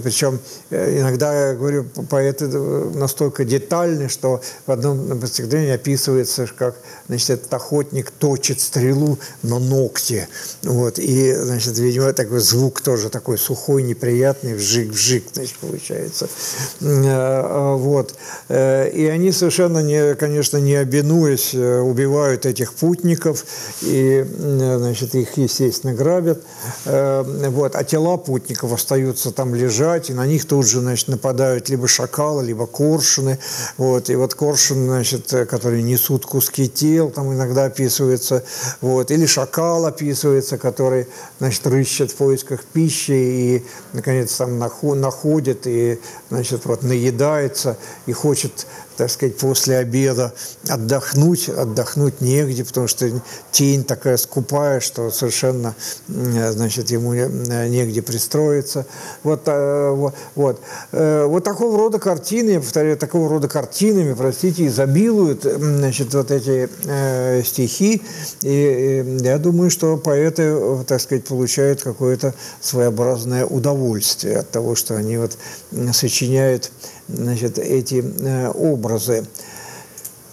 Причем э, иногда, я говорю, поэты настолько детальны, что в одном стихотворении описывается, как значит, этот охотник точит стрелу на ногте. Вот. И, значит, видимо, такой звук тоже такой сухой, неприятный, вжик-вжик, значит, получается. Э, вот. И они совершенно, не, конечно, не обинуясь, э, убивают этих путников и, значит, их, естественно, грабят. Э, вот. А тела путников остаются там лежать, и на них тут же, значит, нападают либо шакалы, либо коршуны. Вот. И вот коршуны, значит, э, которые несут куски тел, там иногда описывается. Вот. Или шакал описывается, который, значит, рыщет в поисках пищи и, наконец, там находит и, значит, вот наедается и хочет так сказать, после обеда отдохнуть, отдохнуть негде, потому что тень такая скупая, что совершенно, значит, ему негде пристроиться. Вот, э, вот, вот. Э, вот такого рода картины, я повторяю, такого рода картинами, простите, изобилуют, значит, вот эти э, стихи, и я думаю, что поэты, так сказать, получают какое-то своеобразное удовольствие от того, что они вот сочиняют значит, эти э, образы.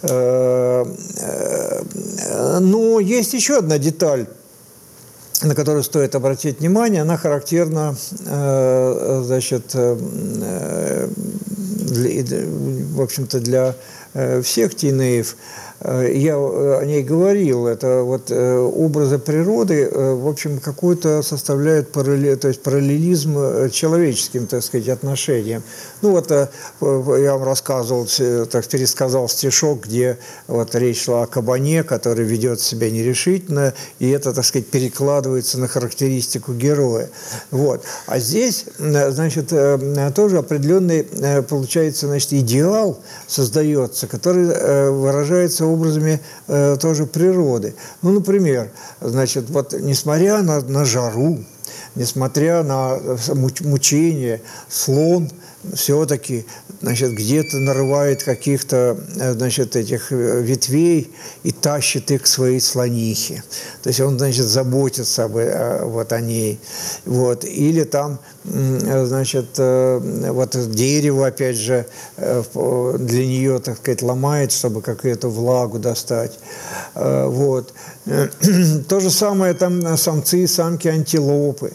Э, э, но есть еще одна деталь, на которую стоит обратить внимание. Она характерна, значит, для, в общем-то, для всех тинеев – я о ней говорил, это вот образы природы, в общем, какой-то составляют параллель, то есть параллелизм человеческим, так сказать, отношениям. Ну вот я вам рассказывал, так пересказал стишок, где вот речь шла о кабане, который ведет себя нерешительно, и это, так сказать, перекладывается на характеристику героя. Вот. А здесь, значит, тоже определенный, получается, значит, идеал создается, который выражается образами э, тоже природы. Ну, например, значит, вот несмотря на, на жару, несмотря на э, мучение, слон все-таки значит, где-то нарывает каких-то э, значит, этих э, ветвей и тащит их к своей слонихе. То есть он значит, заботится об, вот, о ней. Вот. Или там значит, вот дерево, опять же, для нее, так сказать, ломает, чтобы какую-то влагу достать. Вот. [clears throat] То же самое там самцы и самки антилопы.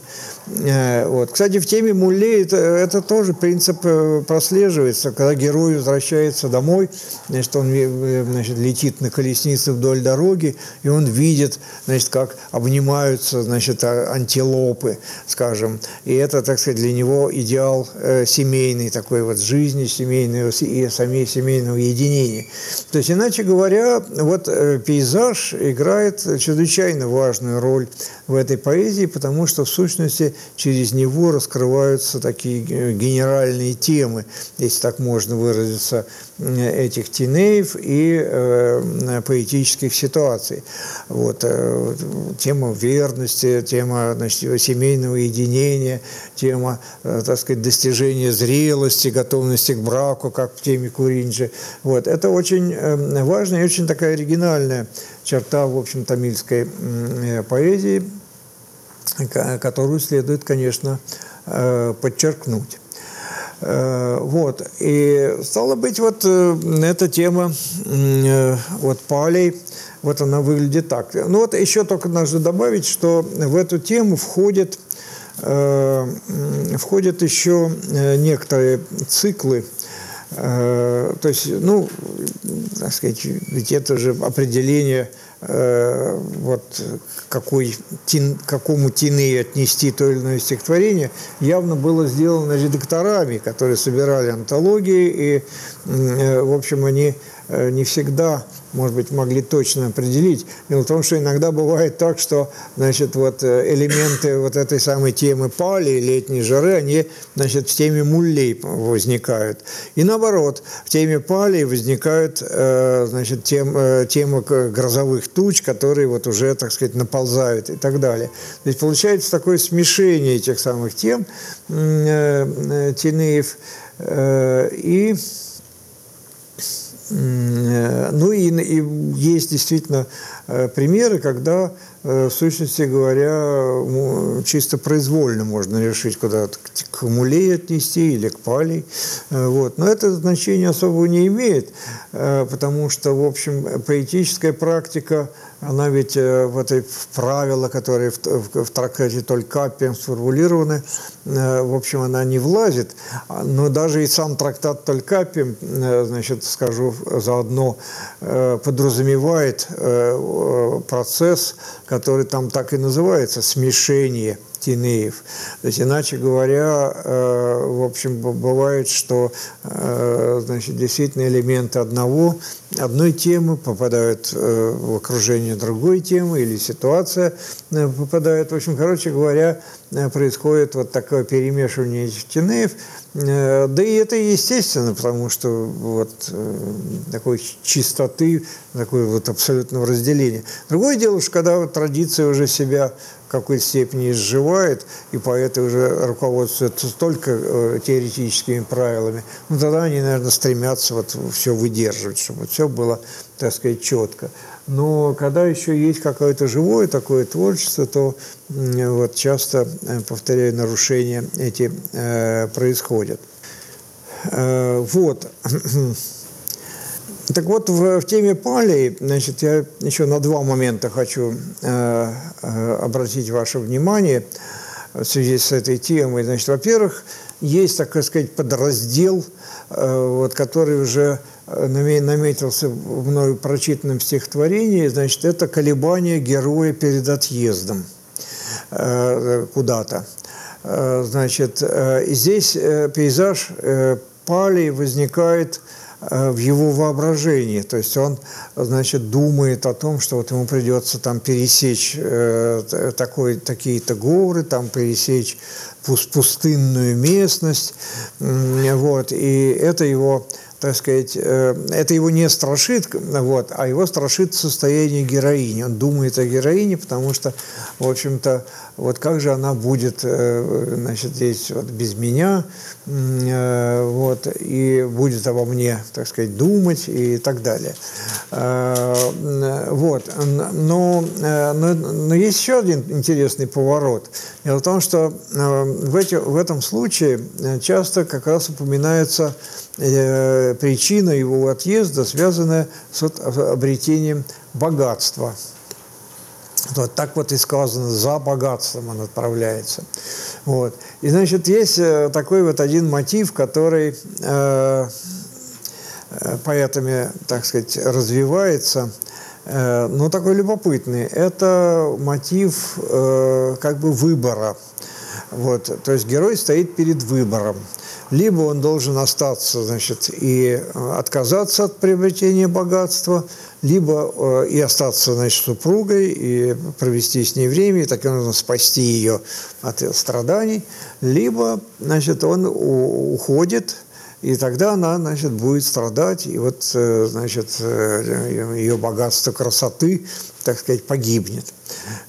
Э, вот. Кстати, в теме Мулле это, это тоже принцип э, прослеживается. Когда герой возвращается домой, значит, он э, значит, летит на колеснице вдоль дороги, и он видит, значит, как обнимаются значит, а, антилопы, скажем. И это, так сказать, для него идеал семейный такой вот жизни, семейного и самей семейного единения. То есть, иначе говоря, вот пейзаж играет чрезвычайно важную роль в этой поэзии, потому что, в сущности, через него раскрываются такие генеральные темы, если так можно выразиться, этих тинеев и э, поэтических ситуаций. Вот, э, тема верности, тема значит, семейного единения, тема, э, так сказать, достижения зрелости, готовности к браку, как в теме Куринджи. Вот, это очень э, важная и очень такая оригинальная черта, в общем, тамильской э, поэзии, которую следует, конечно, э, подчеркнуть. Э, вот. И стало быть, вот э, эта тема вот палей, вот она выглядит так. Ну вот еще только нужно добавить, что в эту тему входит, входят еще некоторые циклы, то есть, ну, так сказать, ведь это же определение Э, вот какой, тин, какому тины отнести то или иное стихотворение, явно было сделано редакторами, которые собирали антологии, и, э, в общем, они э, не всегда может быть, могли точно определить. Дело в том, что иногда бывает так, что, значит, вот э, элементы вот этой самой темы пали, летней жары, они, значит, в теме муллей возникают. И наоборот, в теме пали возникают, э, значит, тем, э, тема грозовых туч, которые вот уже, так сказать, наползают и так далее. То есть получается такое смешение этих самых тем Тинеев и ну и, и есть действительно э, примеры, когда Э, в сущности говоря, чисто произвольно можно решить, куда к мулей отнести или к палей. Э, вот. Но это значение особого не имеет, э, потому что, в общем, поэтическая практика, она ведь в этой правила, которые в, в, в трактате Толькапи сформулированы, в общем, она не влазит. Но даже и сам трактат Толькапи, значит, скажу заодно, подразумевает процесс, который там так и называется, смешение тинеев. То есть, иначе говоря, э, в общем, бывает, что э, значит, действительно элементы одного, одной темы попадают э, в окружение другой темы, или ситуация попадает. В общем, короче говоря, происходит вот такое перемешивание этих тинеев. Да и это естественно, потому что вот такой чистоты, такой вот абсолютного разделения. Другое дело, что когда вот традиция уже себя какой-то степени изживает, и поэты уже руководствуются только э, теоретическими правилами, ну тогда они, наверное, стремятся вот все выдерживать, чтобы все было, так сказать, четко. Но когда еще есть какое-то живое такое творчество, то вот часто, э, повторяю, нарушения эти э, происходят. Э, вот. [clears throat] Так вот, в, в теме палей, значит, я еще на два момента хочу э, э, обратить ваше внимание в связи с этой темой. Значит, во-первых, есть, так сказать, подраздел, э, вот, который уже э, наметился в мною прочитанном стихотворении, значит, это колебания героя перед отъездом э, куда-то. Э, значит, э, здесь э, пейзаж э, палей возникает в его воображении. То есть он, значит, думает о том, что вот ему придется там пересечь э, такой, такие-то горы, там пересечь пустынную местность. Вот, и это его так сказать, э, это его не страшит, вот, а его страшит состояние героини. Он думает о героине, потому что, в общем-то, вот как же она будет, э, значит, здесь вот без меня, э, вот, и будет обо мне, так сказать, думать и так далее. Вот. Но, но, но есть еще один интересный поворот. Дело в том, что в, эти, в этом случае часто как раз упоминается Э, причина его отъезда связана с обретением богатства. Вот так вот и сказано, за богатством он отправляется. Вот. И, значит, есть э, такой вот один мотив, который э, э, поэтами, так сказать, развивается, э, но такой любопытный. Это мотив э, как бы выбора. Вот. То есть герой стоит перед выбором. Либо он должен остаться, значит, и отказаться от приобретения богатства, либо и остаться, значит, супругой, и провести с ней время, и таким образом спасти ее от страданий, либо, значит, он уходит, и тогда она, значит, будет страдать, и вот, значит, ее богатство красоты, так сказать, погибнет.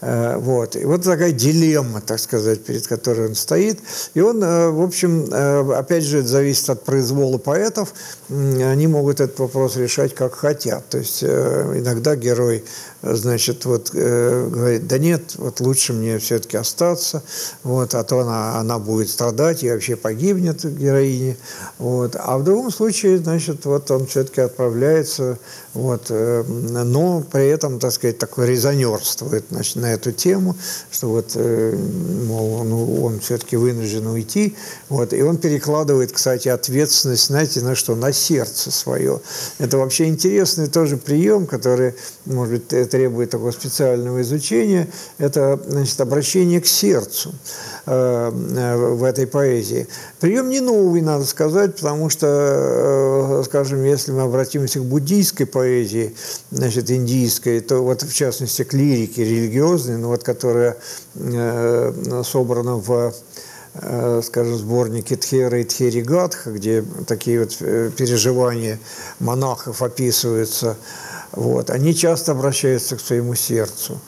Э, вот. И вот такая дилемма, так сказать, перед которой он стоит. И он, э, в общем, э, опять же, это зависит от произвола поэтов. Они могут этот вопрос решать как хотят. То есть иногда герой, значит, вот говорит, да нет, вот лучше мне все-таки остаться, вот, а то она, она будет страдать и вообще погибнет героиня. Вот. А в другом случае, значит, вот он все-таки отправляется, вот, но при этом, так сказать, такое резонерствует значит, на эту тему, что вот, э, мол, ну, он все-таки вынужден уйти. Вот, и он перекладывает, кстати, ответственность, знаете, на что? На сердце свое. Это вообще интересный тоже прием, который, может быть, требует такого специального изучения. Это, значит, обращение к сердцу. Э, в этой поэзии. Прием не новый, надо сказать, потому что, э, скажем, если мы обратимся к буддийской поэзии, значит, индийской, то вот в частности к лирике религиозной, ну вот, которая э, собрана в скажем, сборнике Тхера и Тхеригатха, где такие вот переживания монахов описываются, вот, они часто обращаются к своему сердцу.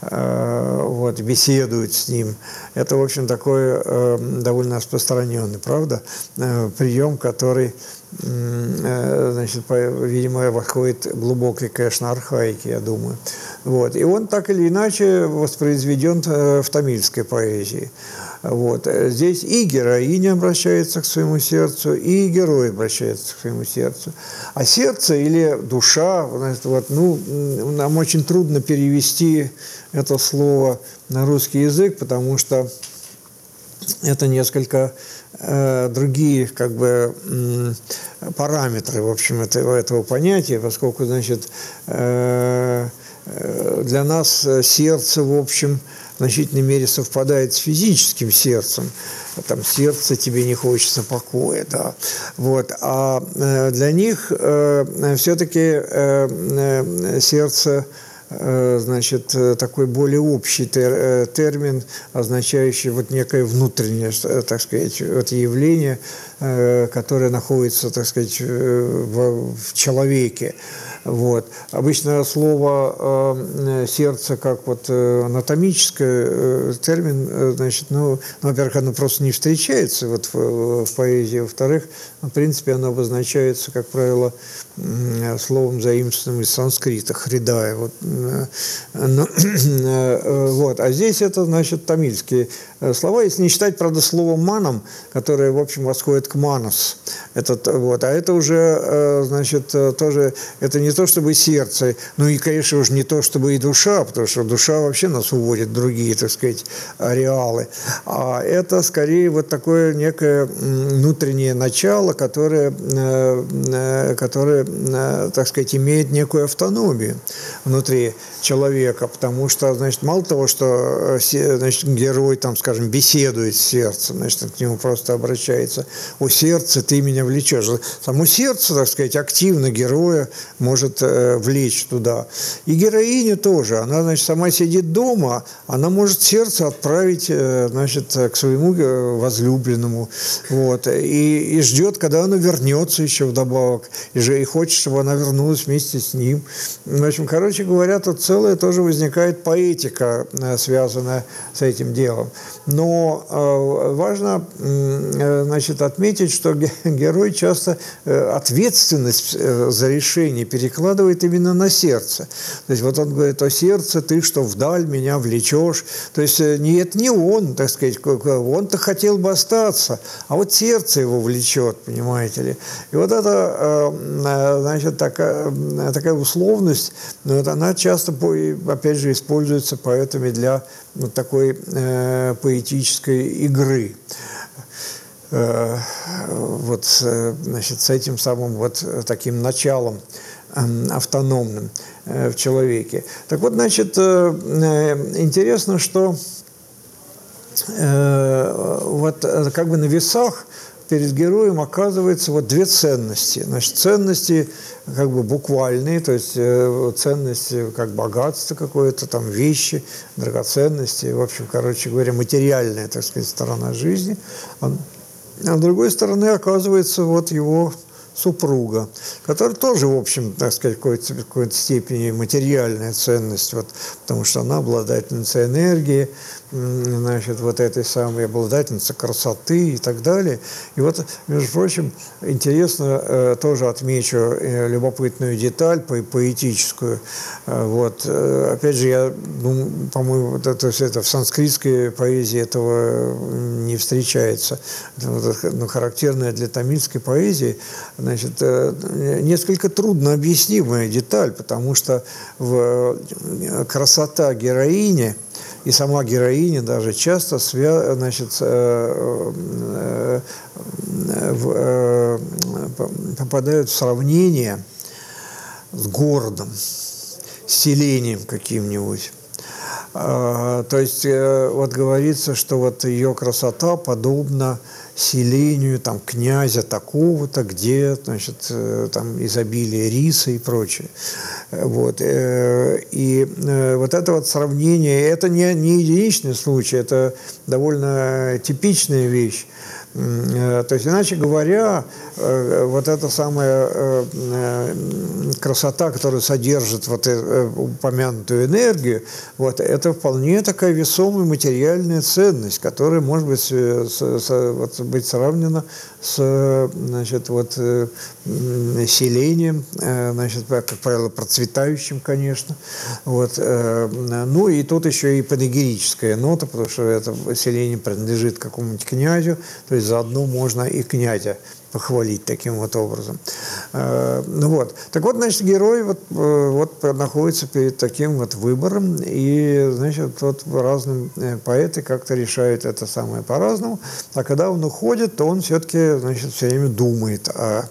Э, вот, беседуют с ним. Это, в общем, такой э, довольно распространенный, правда, э, прием, который, значит, видимо, выходит глубокой, конечно, архаики, я думаю. Вот. И он так или иначе воспроизведен в тамильской поэзии. Вот. Здесь и героиня обращается к своему сердцу, и герой обращается к своему сердцу. А сердце или душа, вот, ну, нам очень трудно перевести это слово на русский язык, потому что это несколько э, другие как бы э, параметры, в общем, этого, этого понятия, поскольку, значит, э, э для нас сердце, в общем, значительной мере совпадает с физическим сердцем. Там сердце тебе не хочется покоя, да. Вот. А э, для них э, все-таки э, сердце значит, такой более общий термин, означающий вот некое внутреннее, так сказать, вот явление, которое находится, так сказать, в, в человеке. Вот. Обычно слово э, сердце как вот э, анатомическое э, термин, э, значит, ну, ну, во-первых, оно просто не встречается вот в, в поэзии, во-вторых, в принципе, оно обозначается, как правило, словом заимствованным из санскрита, хридая. Вот, э, но, [clears throat] вот. А здесь это, значит, тамильские Э, слова, если не считать, правда, словом «маном», которое, в общем, восходит к «манус». Это, вот, а это уже, э, значит, э, тоже, это не то чтобы сердце, ну и, конечно, уже не то чтобы и душа, потому что душа вообще нас уводит в другие, так сказать, ареалы. А это скорее вот такое некое внутреннее начало, которое, которое так сказать, имеет некую автономию внутри человека, потому что, значит, мало того, что значит, герой, там, скажем, скажем, беседует с сердцем, значит, к нему просто обращается. «О сердце, ты меня влечешь». Само сердце, так сказать, активно героя может э, влечь туда. И героиня тоже. Она, значит, сама сидит дома, она может сердце отправить, э, значит, к своему э, возлюбленному. Вот. И, и ждет, когда оно вернется еще вдобавок. И, же, и хочет, чтобы она вернулась вместе с ним. В общем, короче говоря, тут целая тоже возникает поэтика, э, связанная с этим делом. Но э, важно э, значит, отметить, что [laughs] герой часто э, ответственность за решение перекладывает именно на сердце. То есть вот он говорит, о сердце ты, что вдаль меня влечешь. То есть нет, не он, так сказать, он-то хотел бы остаться, а вот сердце его влечет, понимаете ли. И вот это, значит, такая, такая условность, но вот она часто, опять же, используется поэтами для вот такой э, поэтической игры. Э, вот, э, значит, с этим самым вот таким началом э, автономным э, в человеке. Так вот, значит, э, э интересно, что э, вот э, как бы на весах перед героем оказывается вот две ценности. Значит, ценности как бы буквальные, то есть э, ценности как богатство какое-то, там вещи, драгоценности, в общем, короче говоря, материальная, так сказать, сторона жизни. А, а с другой стороны оказывается вот его супруга, которая тоже, в общем, так сказать, в какой-то, какой степени материальная ценность, вот, потому что она обладательница энергии, значит, вот этой самой обладательница красоты и так далее. И вот, между прочим, интересно, э, тоже отмечу э, любопытную деталь по поэтическую. Э, вот, опять же, я, ну, по-моему, вот это, это в санскритской поэзии этого не встречается. Это, ну, характерная для тамильской поэзии, значит, несколько трудно объяснимая деталь, потому что в красота героини – и сама героиня даже часто свя... значит, э, э, э, попадают в сравнение с городом, с селением каким-нибудь. А, то есть вот говорится, что вот ее красота подобна селению там, князя такого-то, где значит, э, там изобилие риса и прочее. Вот. Э, и э, вот это вот сравнение, это не, не единичный случай, это довольно типичная вещь. То есть, иначе говоря, вот эта самая красота, которая содержит вот упомянутую энергию, вот это вполне такая весомая материальная ценность, которая может быть, с, с, вот, быть сравнена с значит, вот, селением, значит, как правило, процветающим, конечно. Вот. Ну и тут еще и панегирическая нота, потому что это селение принадлежит какому-нибудь князю, то есть заодно можно и князя похвалить таким вот образом. Э, ну вот. Так вот, значит, герой вот, э, вот находится перед таким вот выбором, и, значит, вот разные э, поэты как-то решают это самое по-разному, а когда он уходит, то он все-таки, значит, все время думает о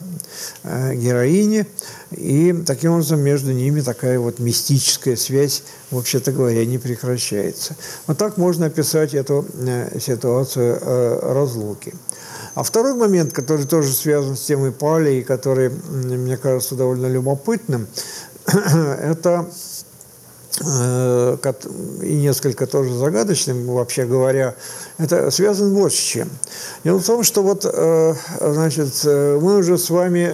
героине, и таким образом между ними такая вот мистическая связь, вообще-то говоря, не прекращается. Вот так можно описать эту ситуацию разлуки. А второй момент, который тоже связан с темой пали и который, мне кажется, довольно любопытным, [clears throat] это э, и несколько тоже загадочным, вообще говоря, это связано вот с чем. Дело в том, что вот, э, значит, э, мы уже с вами,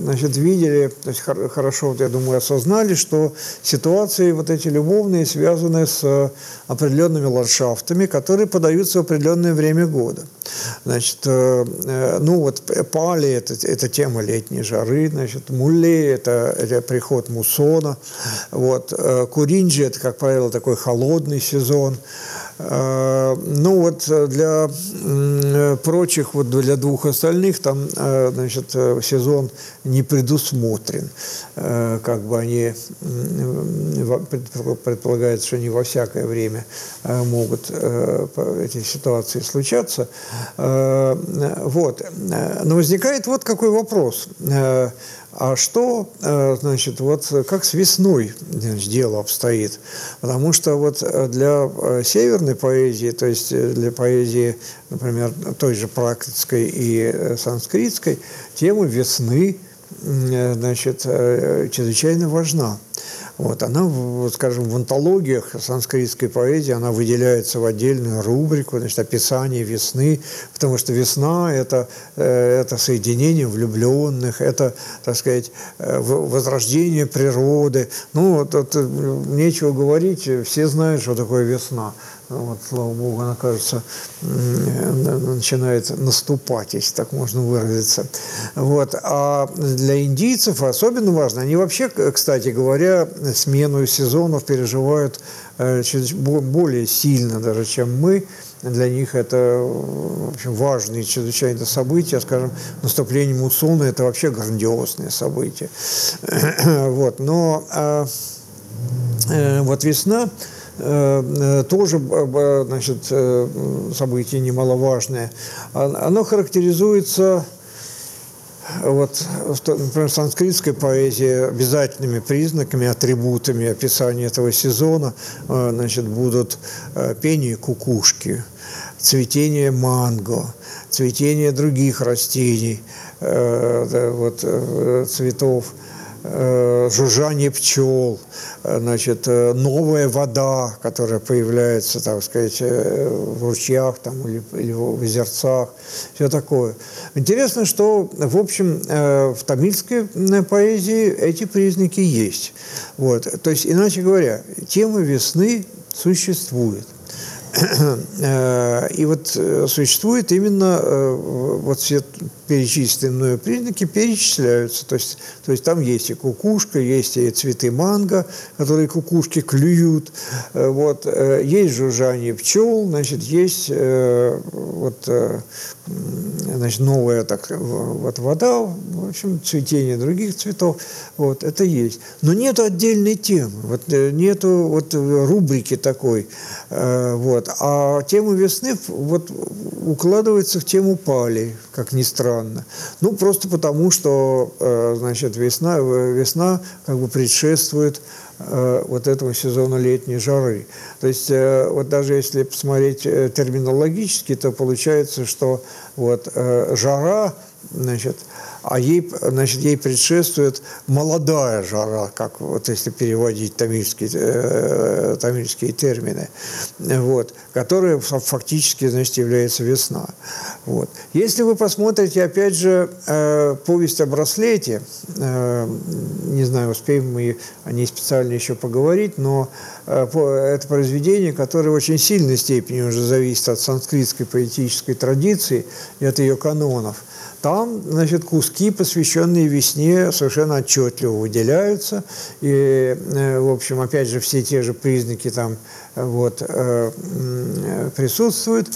значит, видели, то есть хорошо, вот, я думаю, осознали, что ситуации вот эти любовные связаны с определенными ландшафтами, которые подаются в определенное время года. Значит, ну вот пали это, – это тема летней жары, значит, мулли – это, это приход муссона, вот, куринджи – это, как правило, такой холодный сезон, Э, ну вот э, для прочих, вот для двух остальных там, э, значит, сезон не предусмотрен. Как бы они предполагается, что не во всякое время могут эти ситуации случаться. Вот. Но возникает вот какой вопрос. А что, э, значит, вот как с весной значит, дело обстоит? Потому что вот э, для э, северной поэзии, то есть для поэзии, например, той же практической и санскритской, тема весны, значит, чрезвычайно важна. Вот, она, вот, скажем, в антологиях санскритской поэзии она выделяется в отдельную рубрику, значит, описание весны, потому что весна – это, э, это соединение влюбленных, это, так сказать, э, возрождение природы. Ну, вот, вот, э, нечего говорить, все знают, что такое весна вот, слава богу, она, кажется, начинает наступать, если так можно выразиться. Вот. А для индийцев особенно важно, они вообще, кстати говоря, смену сезонов переживают э, более сильно даже, чем мы. Для них это в общем, важные чрезвычайно события. Скажем, наступление муссона – это вообще грандиозное событие. [clears throat] Вот. Но а, э, вот весна – Э, э, тоже значит, э, событие немаловажное. Оно характеризуется вот, например, санскритской поэзии обязательными признаками, атрибутами описания этого сезона значит, будут пение кукушки, цветение манго, цветение других растений, вот, цветов, жужжание пчел, значит, новая вода, которая появляется, так сказать, в ручьях там, или, или в озерцах, все такое. Интересно, что, в общем, в тамильской поэзии эти признаки есть. Вот. То есть, иначе говоря, тема весны существует. [clears throat] И вот существует именно вот перечисленные признаки перечисляются. То есть, то есть там есть и кукушка, есть и цветы манго, которые кукушки клюют. Э, вот, э, есть жужжание пчел, значит, есть э, вот, значит, новая так, вот вода, в общем, цветение других цветов. Вот, это есть. Но нет отдельной темы, вот, нету вот рубрики такой. Вот. А тема весны вот, укладывается в тему пали, как ни странно. Ну, просто потому, что, э, значит, весна, весна как бы предшествует э, вот этому сезону летней жары. То есть э, вот даже если посмотреть терминологически, то получается, что вот жара, значит, а ей, значит, ей предшествует молодая жара, как вот если переводить тамильские, э, тамильские термины, вот, которая фактически, значит, является весна. Вот. Если вы посмотрите, опять же, э, повесть о браслете, э, не знаю, успеем мы о ней специально еще поговорить, но э, это произведение, которое в очень сильной степени уже зависит от санскритской поэтической традиции и от ее канонов – там, значит, куски, посвященные весне, совершенно отчетливо выделяются. И, э, в общем, опять же, все те же признаки там вот, э, присутствуют.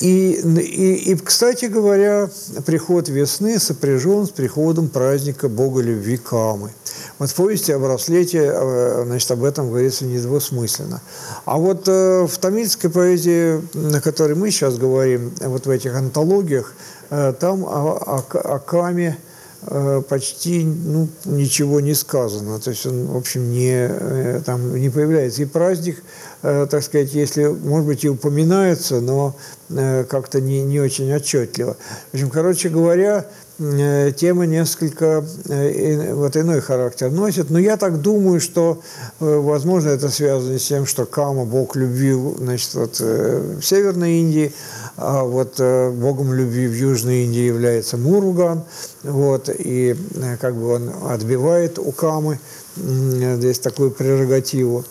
И, и, и, кстати говоря, приход весны сопряжен с приходом праздника Бога любви Камы. Вот в повести о браслете э, значит, об этом говорится недвусмысленно. А вот в тамильской поэзии, на которой мы сейчас говорим, вот в этих антологиях, Э, там о, о, о Каме э, почти ну, ничего не сказано. То есть он, в общем, не, э, там не появляется. И праздник, так сказать, если, может быть, и упоминается, но как-то не, не очень отчетливо. В общем, короче говоря, тема несколько вот иной характер носит. Но я так думаю, что, возможно, это связано с тем, что Кама, бог любви, значит, вот, в Северной Индии, а вот э, богом любви в Южной Индии является Муруган, вот, и э, как бы он отбивает у Камы здесь такую прерогативу.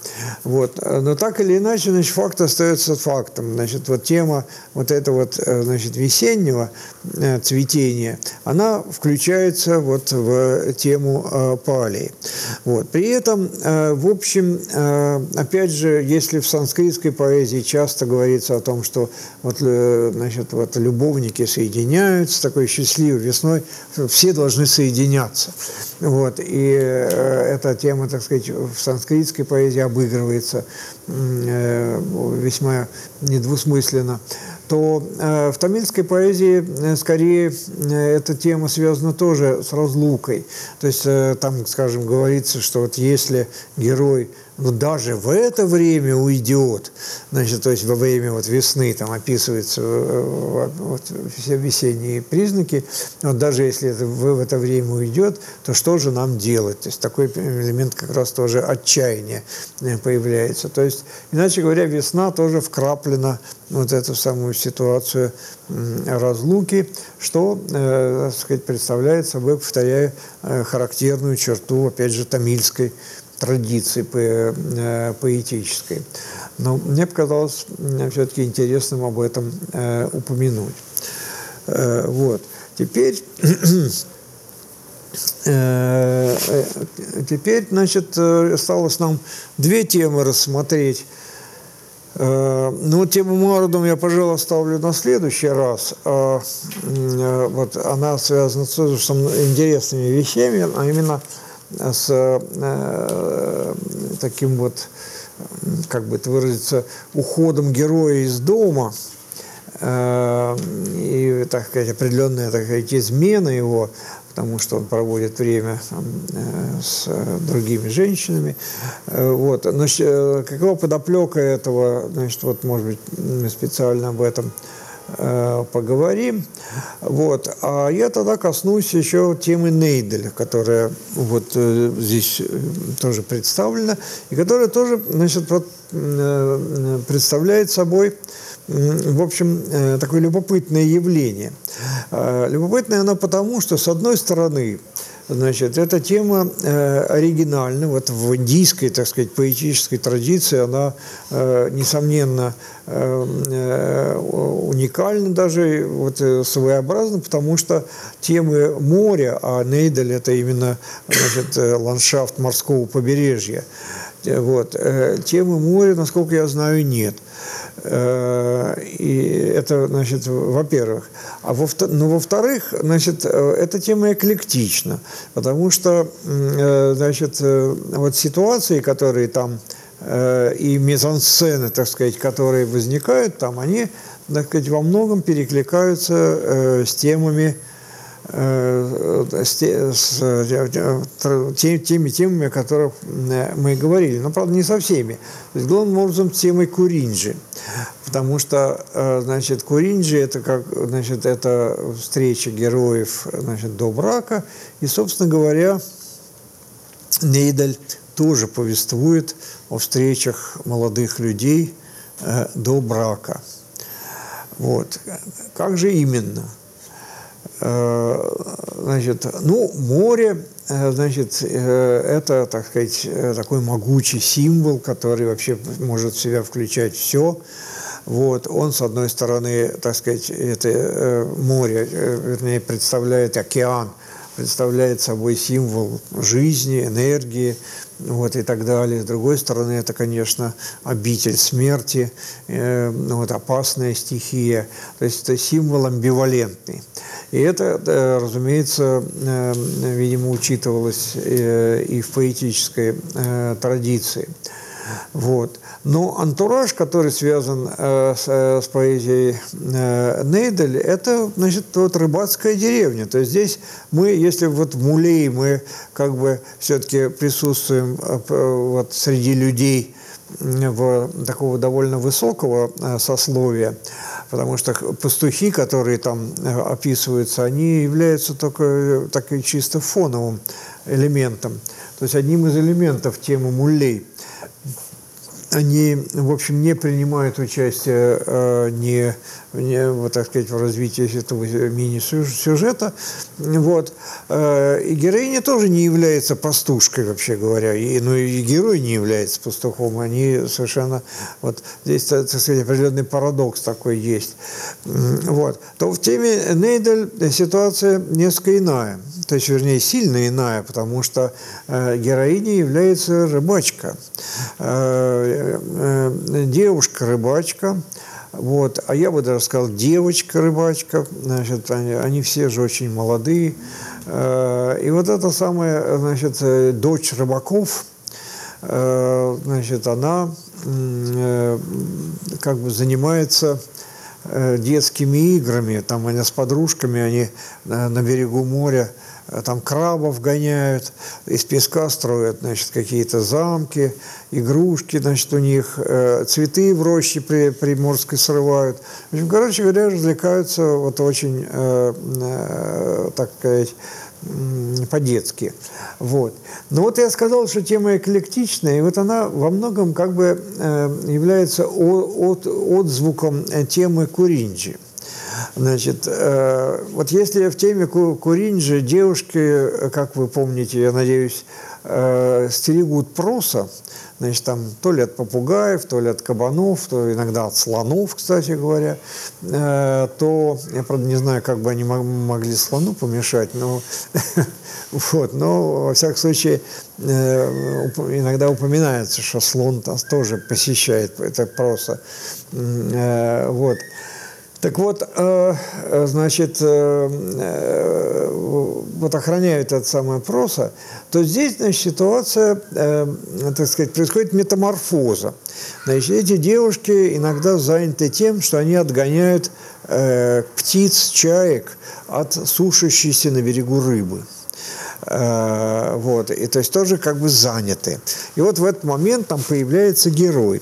Вот. Но так или иначе, значит, факт остается фактом. Значит, вот тема вот этого вот, э, значит, весеннего цветения, она включается вот в тему э, палии. Вот. При этом, в общем, опять же, если в санскритской поэзии часто говорится о том, что вот, значит, вот любовники соединяются, такой счастливой весной, все должны соединяться. Вот, и тема, так сказать, в санскритской поэзии обыгрывается э, весьма недвусмысленно то э, в тамильской поэзии э, скорее эта тема связана тоже с разлукой. То есть там, скажем, говорится, что вот если герой даже в это время уйдет, значит, то есть во время вот весны там описываются э, вот, все весенние признаки, вот даже если это, в, это время уйдет, то что же нам делать? То есть такой элемент как раз тоже отчаяния э, появляется. То есть, иначе говоря, весна тоже вкраплена вот эту самую ситуацию разлуки, что, э, так сказать, представляет собой, повторяю, характерную черту, опять же, тамильской традиции э, поэтической. Но мне показалось все-таки интересным об этом э, упомянуть. Э, вот. Теперь, [clears throat] теперь, значит, осталось нам две темы рассмотреть. Ну, тему Марудом я, пожалуй, оставлю на следующий раз. Вот она связана с интересными вещами, а именно с э, таким вот, как бы это выразиться, уходом героя из дома. Э, и так сказать, определенная так сказать, измена его, потому что он проводит время там, с другими женщинами. Вот. Но какова подоплека этого, значит, вот, может быть, мы специально об этом Э, поговорим. Вот. А я тогда коснусь еще темы Нейделя, которая вот э, здесь э, тоже представлена, и которая тоже значит, представляет собой в общем, такое любопытное явление. Любопытное оно потому, что, с одной стороны, Значит, эта тема э, оригинальна. Вот в индийской, так сказать, поэтической традиции она, э, несомненно, э, э, уникальна даже, вот, э, своеобразна, потому что темы моря, а Нейдель – это именно значит, э, ландшафт морского побережья, вот, темы моря, насколько я знаю, нет. Э, и это, значит, во-первых. А во ну, во-вторых, значит, э, эта тема эклектична, потому что, э, значит, вот ситуации, которые там и мизансцены, так сказать, которые возникают там, они, так сказать, во многом перекликаются с темами с, теми, теми темами, о которых э, мы говорили. Но, правда, не со всеми. То есть, главным образом, темой Куринджи. Потому что, э, значит, Куринджи – это, как, значит, это встреча героев значит, до брака. И, собственно говоря, Нейдаль тоже повествует о встречах молодых людей до брака. Вот. Как же именно – Э, значит, ну, море, э, значит, э, это, так сказать, такой могучий символ, который вообще может в себя включать все. Вот, он, с одной стороны, так сказать, это море, вернее, представляет океан, представляет собой символ жизни, энергии, вот, и так далее. С другой стороны, это, конечно, обитель смерти, э, вот, опасная стихия. То есть это символ амбивалентный. И это, э, разумеется, э, видимо, учитывалось э, и в поэтической э, традиции. Вот. Но антураж, который связан э, с, э, с поэзией э, Нейдель, это, значит, вот рыбацкая деревня. То есть здесь мы, если вот в Мулей мы как бы все-таки присутствуем э, вот среди людей в такого довольно высокого сословия, потому что пастухи, которые там описываются, они являются только таким чисто фоновым элементом, то есть одним из элементов темы муллей они, в общем, не принимают участие э, не, не, вот, так сказать, в развитии этого мини-сюжета. Вот. Э, и героиня тоже не является пастушкой, вообще говоря. И, ну и герой не является пастухом. Они совершенно... Вот здесь, так сказать, определенный парадокс такой есть. Вот. То в теме Нейдель ситуация несколько иная. То есть, вернее, сильно иная, потому что э, героиней является рыбачка. Э, девушка-рыбачка, вот, а я бы даже сказал девочка-рыбачка, значит, они, они все же очень молодые. Э, и вот эта самая, значит, э, дочь рыбаков, значит, она как бы занимается детскими играми, там они с подружками, они на берегу моря Э, там крабов гоняют, из песка строят, значит, какие-то замки, игрушки, значит, у них э, цветы в роще при, приморской срывают. В общем, короче говоря, развлекаются вот очень, э, э, так сказать, по-детски. Вот. Но вот я сказал, что тема эклектичная, и вот она во многом как бы э, является от, отзвуком темы Куринджи. Значит, э, вот если в теме Куринджи девушки, как вы помните, я надеюсь, э, стерегут проса, значит, там то ли от попугаев, то ли от кабанов, то иногда от слонов, кстати говоря, э, то, я, правда, не знаю, как бы они могли слону помешать, но, [laughs] вот, но, во всяком случае, э, иногда упоминается, что слон тоже посещает это проса. Э, вот. Так вот, значит, вот охраняют этот самый проса, то здесь, значит, ситуация, так сказать, происходит метаморфоза. Значит, эти девушки иногда заняты тем, что они отгоняют птиц, чаек от сушащейся на берегу рыбы. Э, вот, и то есть тоже как бы заняты. И вот в этот момент там появляется герой.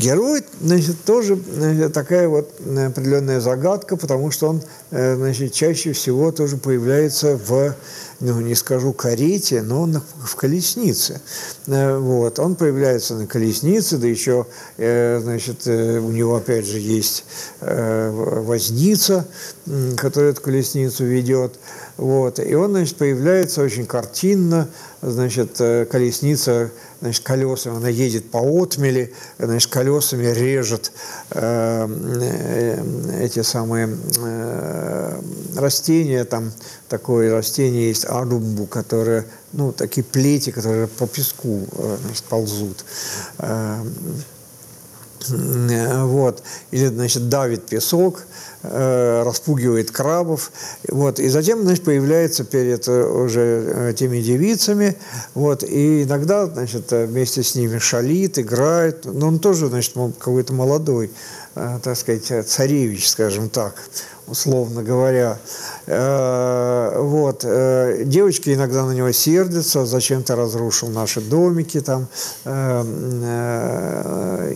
Герой, значит, тоже значит, такая вот определенная загадка, потому что он, э, значит, чаще всего тоже появляется в, ну, не скажу карете, но он в колеснице. Э, вот, он появляется на колеснице, да еще, значит, у него опять же есть возница, которая эту колесницу ведет. Вот. И он, значит, появляется очень картинно, значит, э, колесница, значит, колесами, она едет по отмели, значит, колесами режет э, э, эти самые э, растения, там такое растение есть, адумбу, которое, ну, такие плети, которые по песку, э, значит, ползут. Э, вот, или, значит, давит песок, Э, распугивает крабов. Вот. И затем значит, появляется перед э, уже теми девицами. Вот. И иногда значит, вместе с ними шалит, играет. Но он тоже значит, какой-то молодой, так сказать, царевич, скажем так условно говоря. Э, вот. Э, девочки иногда на него сердятся, зачем ты разрушил наши домики там. Э,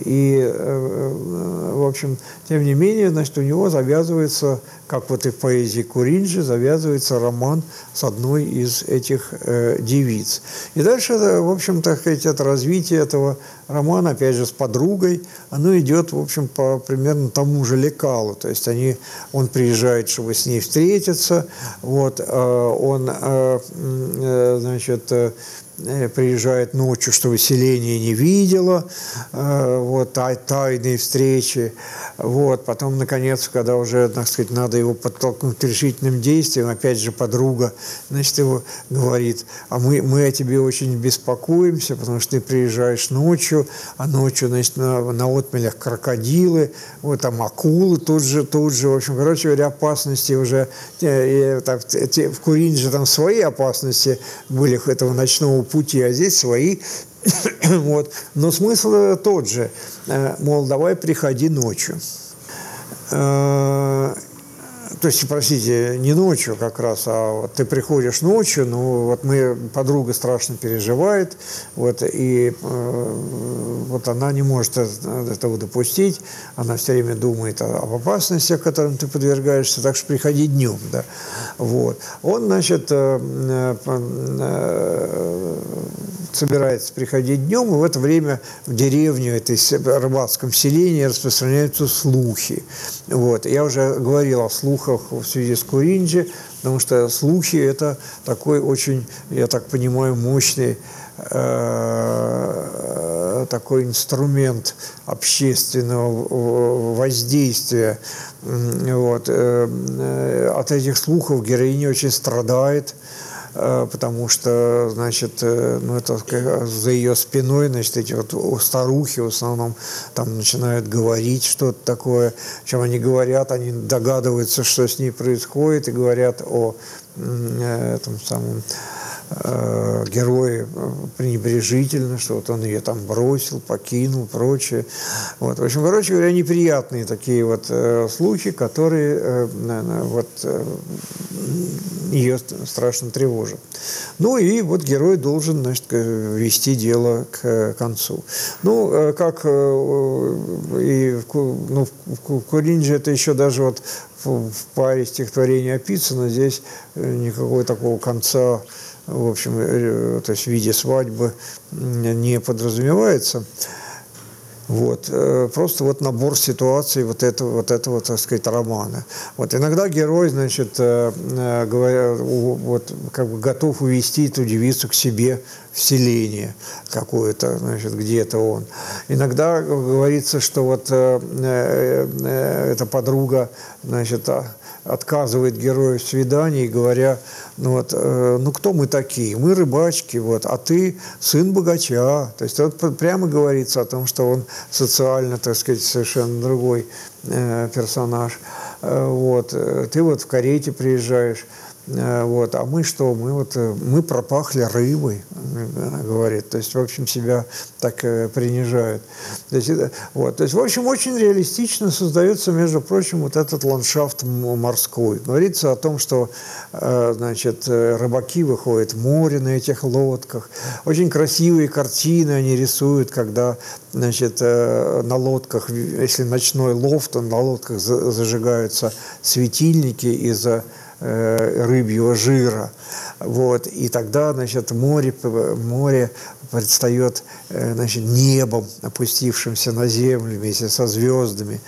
и, в общем, тем не менее, значит, у него завязывается, как вот и в поэзии Куринджи, завязывается роман с одной из этих девиц. И дальше, в общем, так сказать, это развитие этого романа, опять же, с подругой, оно идет, в общем, по примерно тому же лекалу. То есть они, он при приезжает, чтобы с ней встретиться. Вот, э, он, э, э, значит, приезжает ночью, чтобы селение не видело, вот, тайные встречи. Вот, потом, наконец, когда уже, так сказать, надо его подтолкнуть к решительным действиям, опять же, подруга, значит, его говорит, а мы, мы о тебе очень беспокоимся, потому что ты приезжаешь ночью, а ночью, значит, на, на отмелях крокодилы, вот там акулы тут же, тут же, в общем, короче говоря, опасности уже, и, так, те, в Куринже там свои опасности были этого ночного пути, а здесь свои [coughs] вот. Но смысл тот же. Э, мол, давай приходи ночью. Э, то есть, простите, не ночью как раз, а вот ты приходишь ночью, ну вот мы, подруга страшно переживает, вот, и э, вот она не может этого допустить, она все время думает об опасностях, которым ты подвергаешься, так что приходи днем, да, вот. Он, значит, э, э, собирается приходить днем, и в это время в деревню, этой рыбацком селении распространяются слухи. Вот. Я уже говорил о слухах в связи с Куринджи, потому что слухи – это такой очень, я так понимаю, мощный э, такой инструмент общественного воздействия. Вот. Э, э, от этих слухов героиня очень страдает, потому что, значит, э, ну, это за ее спиной, значит, эти вот старухи в основном там начинают говорить что-то такое, чем они говорят, они догадываются, что с ней происходит, и говорят о э, этом самом э, герои э, пренебрежительно, что вот он ее там бросил, покинул, прочее. Вот. В общем, короче говоря, неприятные такие вот э, случаи, которые э, вот, э, ее страшно тревожат. Ну и вот герой должен значит, вести дело к концу. Ну, э, как э, и ну, в Куринже это еще даже вот в паре стихотворений описано, здесь никакого такого конца в общем, э, то есть в виде свадьбы не подразумевается. Вот. Э, просто вот набор ситуаций вот этого, вот этого, так сказать, романа. Вот. Иногда герой, значит, э, говоря, вот, как бы готов увести эту девицу к себе в селение какое-то, значит, где-то он. Иногда говорится, что вот эта подруга, значит, а, отказывает герою в свидании, говоря, ну, вот, э, ну кто мы такие? Мы рыбачки, вот, а ты сын богача. То есть вот прямо говорится о том, что он социально, так сказать, совершенно другой э, персонаж. вот, ты вот в карете приезжаешь, Э, вот. А мы что? Мы, вот, э, мы пропахли рыбой, говорит. То есть, в общем, себя так э, принижают. То есть, вот. То есть, в общем, очень реалистично создается, между прочим, вот этот ландшафт морской. Говорится о том, что значит, рыбаки выходят в море на этих лодках. Очень красивые картины они рисуют, когда значит, на лодках, если ночной лов, то на лодках зажигаются светильники из-за Э, рыбьего жира. Вот. И тогда значит, море, море предстает э, значит, небом, опустившимся на землю вместе со звездами.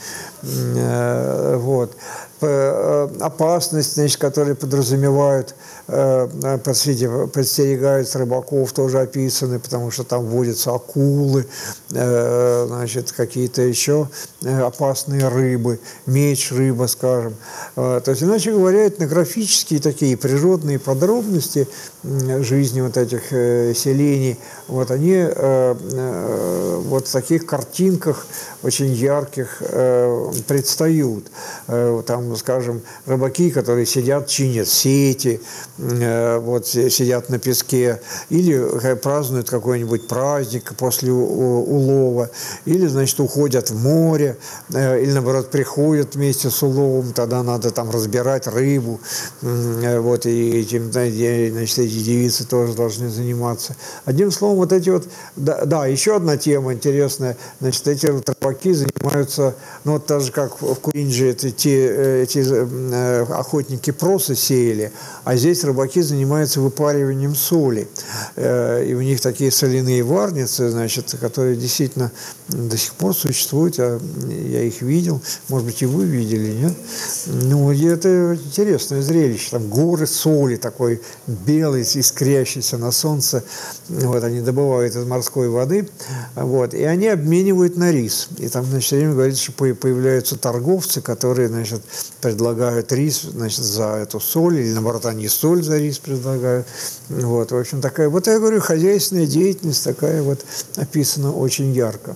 Э, вот. Опасность, значит, которые подразумевают подстерегают рыбаков, тоже описаны, потому что там водятся акулы, значит, какие-то еще опасные рыбы, меч рыба, скажем. То есть, иначе говоря, этнографические такие природные подробности жизни вот этих селений, вот они вот в таких картинках очень ярких предстают. Там, скажем, рыбаки, которые сидят, чинят сети, Э, вот сидят на песке, или празднуют какой-нибудь праздник после улова, или, значит, уходят в море, э, или, наоборот, приходят вместе с уловом, тогда надо там разбирать рыбу, э, вот, и этим, значит, эти девицы тоже должны заниматься. Одним словом, вот эти вот, да, да еще одна тема интересная, значит, эти вот рыбаки занимаются, ну, вот так же, как в Куинже, это те, эти охотники просто сеяли, а здесь рыбаки занимаются выпариванием соли. Э, и у них такие соляные варницы, значит, которые действительно до сих пор существуют. Я, я их видел. Может быть, и вы видели, нет? Ну, и это интересное зрелище. Там горы соли такой белый, искрящийся на солнце. Вот, они добывают из морской воды. Вот, и они обменивают на рис. И там, значит, все время говорится, что появляются торговцы, которые, значит, предлагают рис, значит, за эту соль, или, наоборот, они соль за рис предлагают. Вот, в общем, такая, вот я говорю, хозяйственная деятельность такая вот описана очень ярко.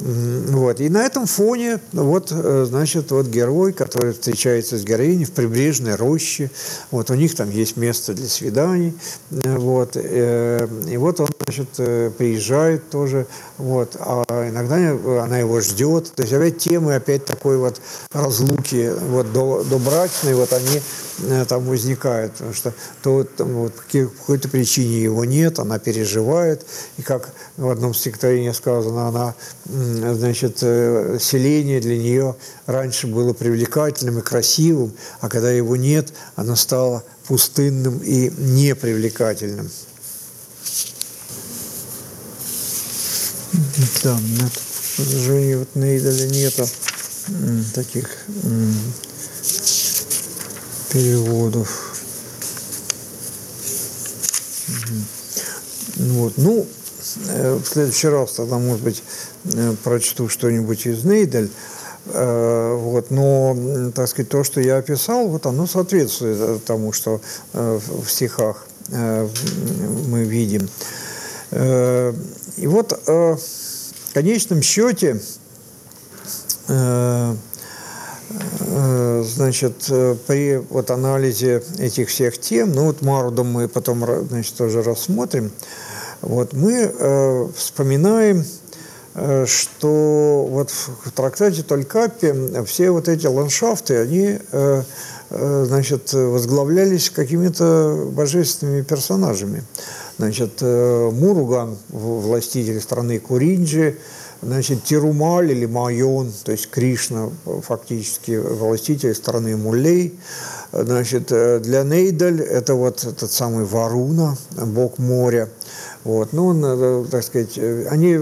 Вот. И на этом фоне, вот, э, значит, вот герой, который встречается с героиней в прибрежной роще, вот у них там есть место для свиданий, э, вот, э, и вот он, значит, приезжает тоже, вот, а иногда она его ждет, то есть опять темы опять такой вот разлуки, вот, до, до брачной, вот они там возникают, потому что то там, вот, по какой-то причине его нет, она переживает, и как в одном стихотворении сказано, она значит, э, селение для нее раньше было привлекательным и красивым, а когда его нет, оно стало пустынным и непривлекательным. Да, нет, к сожалению, вот на Идоле нету таких переводов. Вот. Ну, э, в следующий раз тогда, может быть, Э, прочту что-нибудь из Нейдель. Э, вот, но, так сказать, то, что я описал, вот оно соответствует тому, что в стихах мы видим. И вот в конечном счете, значит, при вот анализе этих всех тем, ну вот Марудом мы потом, значит, тоже рассмотрим, вот мы вспоминаем Э, что вот в трактате Толькапи все вот эти ландшафты, они э, э, значит, возглавлялись какими-то божественными персонажами. Значит, Муруган, властитель страны Куринджи, значит, Тирумаль или Майон, то есть Кришна, фактически властитель страны Мулей. Значит, для Нейдаль это вот этот самый Варуна, бог моря. Вот. Ну, он, так сказать, они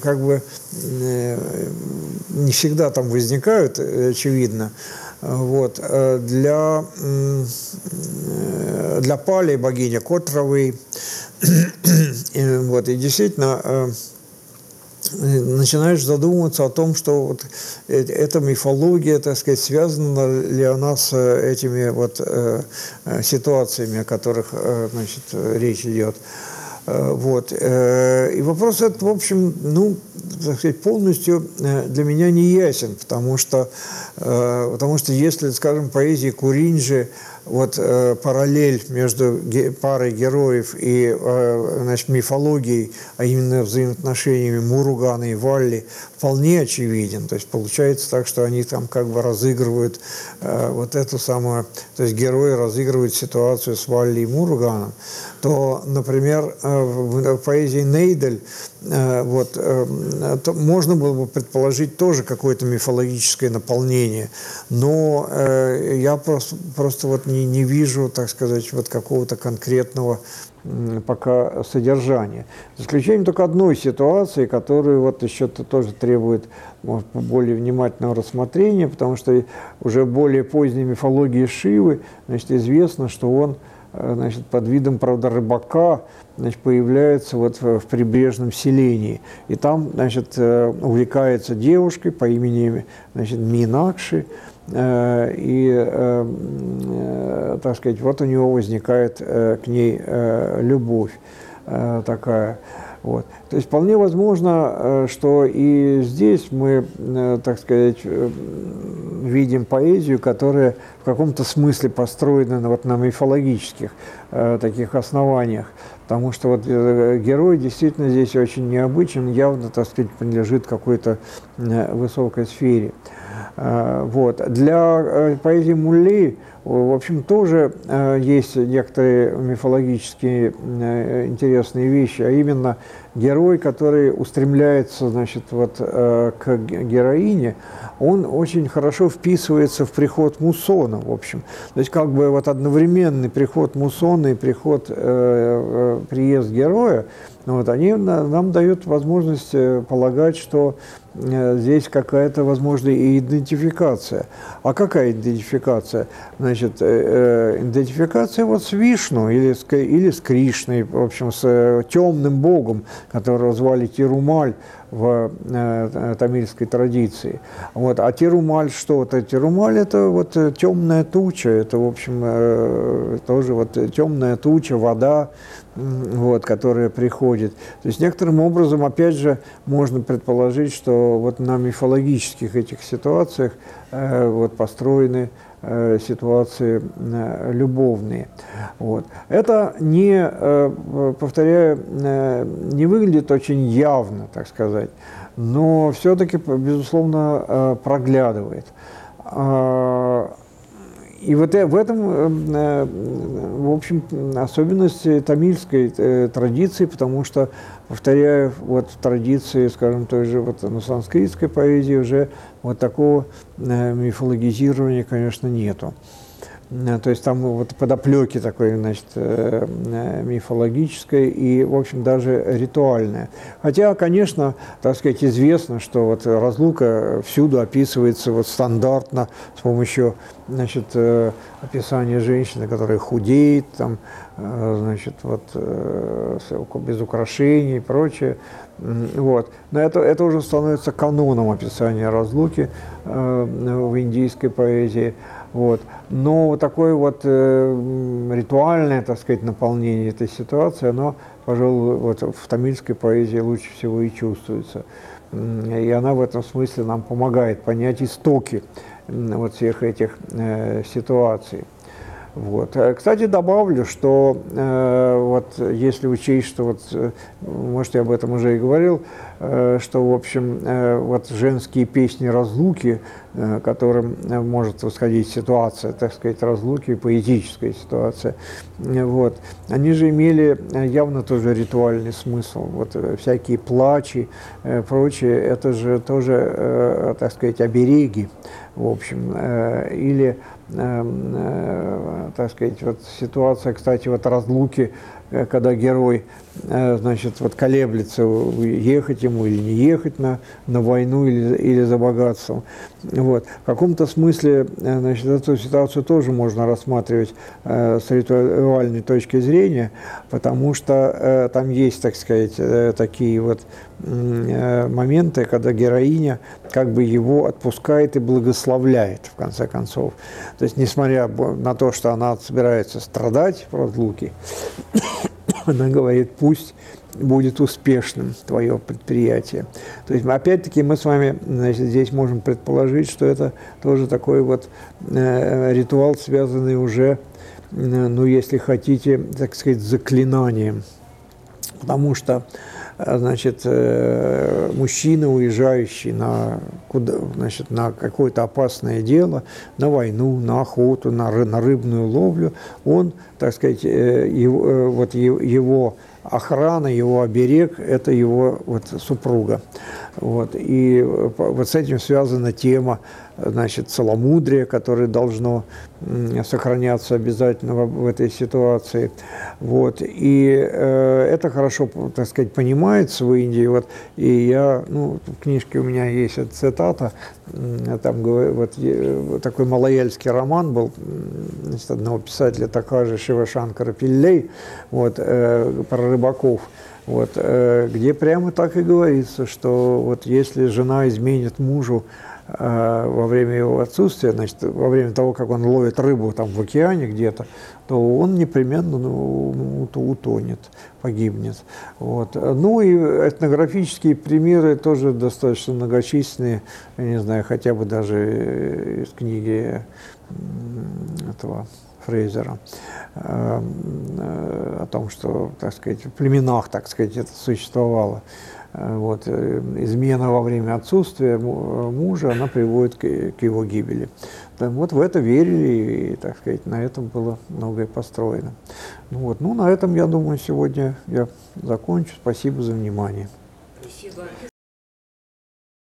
как бы э, не всегда там возникают, очевидно. Вот. Для, для Пали богиня Котровой. [clears throat] вот. И действительно э, начинаешь задумываться о том, что вот эта мифология, так сказать, связана ли она с этими вот э, ситуациями, о которых значит, речь идет. Вот. И вопрос этот, в общем, ну, так сказать, полностью для меня не ясен, потому что, потому что если, скажем, поэзия Куринджи вот э, параллель между ге парой героев и э, значит, мифологией, а именно взаимоотношениями Муругана и Валли, вполне очевиден. То есть получается так, что они там как бы разыгрывают э, вот эту самую, то есть герои разыгрывают ситуацию с Валли и Муруганом, то, например, э, в, в поэзии Нейдель э, вот, э, то можно было бы предположить тоже какое-то мифологическое наполнение, но э, я просто, просто вот не, не вижу, так сказать, вот какого-то конкретного пока содержания. За исключением только одной ситуации, которую вот еще -то тоже требует может, более внимательного рассмотрения, потому что уже более поздней мифологии Шивы значит, известно, что он э, значит, под видом, правда, рыбака значит, появляется вот в, прибрежном селении. И там значит, э, увлекается девушкой по имени значит, Минакши, Э, и, э, э, так сказать, вот у него возникает к ней любовь такая. Вот. То есть вполне возможно, что и здесь мы, так сказать, видим поэзию, которая в каком-то смысле построена вот на мифологических таких основаниях. Потому что вот герой действительно здесь очень необычен, явно, так сказать, принадлежит какой-то высокой сфере. Э, вот. Для э, поэзии Мулли, в общем, тоже э, есть некоторые мифологические интересные вещи, а именно герой, который устремляется значит, вот, к героине, он очень хорошо вписывается в приход Мусона, в общем. То есть как бы вот одновременный приход Мусона и приход, приезд героя, вот, они нам дают возможность полагать, что Э, здесь какая-то, возможно, и идентификация. А какая идентификация? Значит, э, э, идентификация вот с Вишну или с, или с Кришной, в общем, с темным богом, которого звали Тирумаль в э, тамильской традиции. Вот. А Тирумаль что? -то? Тирумаль – это вот темная туча, это, в общем, э, тоже вот темная туча, вода, вот, которая приходит. То есть некоторым образом, опять же, можно предположить, что вот на мифологических этих ситуациях э, вот, построены э, ситуации э, любовные. Вот. Это не, э, повторяю, э, не выглядит очень явно, так сказать, но все-таки, безусловно, э, проглядывает. А, и вот в этом, э, в общем, особенность тамильской э, традиции, потому что, повторяю, вот традиции, скажем, той же вот на санскритской поэзии уже вот такого э, мифологизирования, конечно, нету. Э, то есть там вот подоплеки такой, значит, э, э, мифологической и, в общем, даже ритуальная. Хотя, конечно, так сказать, известно, что вот разлука всюду описывается вот стандартно с помощью, значит, описания женщины, которая худеет, там, значит, вот без украшений и прочее. Вот. Но это, это уже становится каноном описания разлуки в индийской поэзии. Вот. Но такое вот э, ритуальное, так сказать, наполнение этой ситуации, оно, пожалуй, вот в тамильской поэзии лучше всего и чувствуется. И она в этом смысле нам помогает понять истоки вот всех этих э, ситуаций. Вот. Э, кстати, добавлю, что э, вот если учесть, что вот, э, может, я об этом уже и говорил, э, что, в общем, э, вот женские песни разлуки, э, которым э, может восходить ситуация, так сказать, разлуки, поэтическая ситуация, вот, они же имели явно тоже ритуальный смысл. Вот всякие плачи, э, прочее, это же тоже, э, так сказать, обереги, в общем, э, или так сказать, вот ситуация, кстати, вот разлуки, э, когда герой, э, значит, вот колеблется, ехать ему или не ехать на, на войну или, или за богатством. Вот. В каком-то смысле, значит, эту ситуацию тоже можно рассматривать с ритуальной точки зрения, потому что там есть, так сказать, такие вот моменты, когда героиня как бы его отпускает и благословляет, в конце концов. То есть, несмотря на то, что она собирается страдать в разлуке, она говорит, пусть будет успешным твое предприятие. То есть, опять-таки, мы с вами значит, здесь можем предположить, что это тоже такой вот э, ритуал, связанный уже, э, ну, если хотите, так сказать, заклинанием. Потому что значит, э, мужчина, уезжающий на, куда, значит, на какое-то опасное дело, на войну, на охоту, на, на рыбную ловлю, он, так сказать, э, его, э, вот его охрана, его оберег – это его вот, супруга. Вот. И вот с этим связана тема значит, целомудрия, которое должно сохраняться обязательно в, этой ситуации. Вот. И э, это хорошо, так сказать, понимается в Индии. Вот. И я, ну, в книжке у меня есть цитата, там вот, такой малояльский роман был значит, одного писателя Такажи Шивашанкара Пиллей вот, э, про рыбаков вот, э, где прямо так и говорится, что вот если жена изменит мужу во время его отсутствия, значит, во время того, как он ловит рыбу там в океане где-то, то он непременно ну, утонет, погибнет. Вот. Ну и этнографические примеры тоже достаточно многочисленные, я не знаю, хотя бы даже из книги этого Фрейзера э, о том, что, так сказать, в племенах, так сказать, это существовало. Э, вот. Э, измена во время отсутствия мужа, она приводит к, к его гибели. Вот в это верили, и, так сказать, на этом было многое построено. Ну, вот. ну, на этом, я думаю, сегодня я закончу. Спасибо за внимание. Спасибо.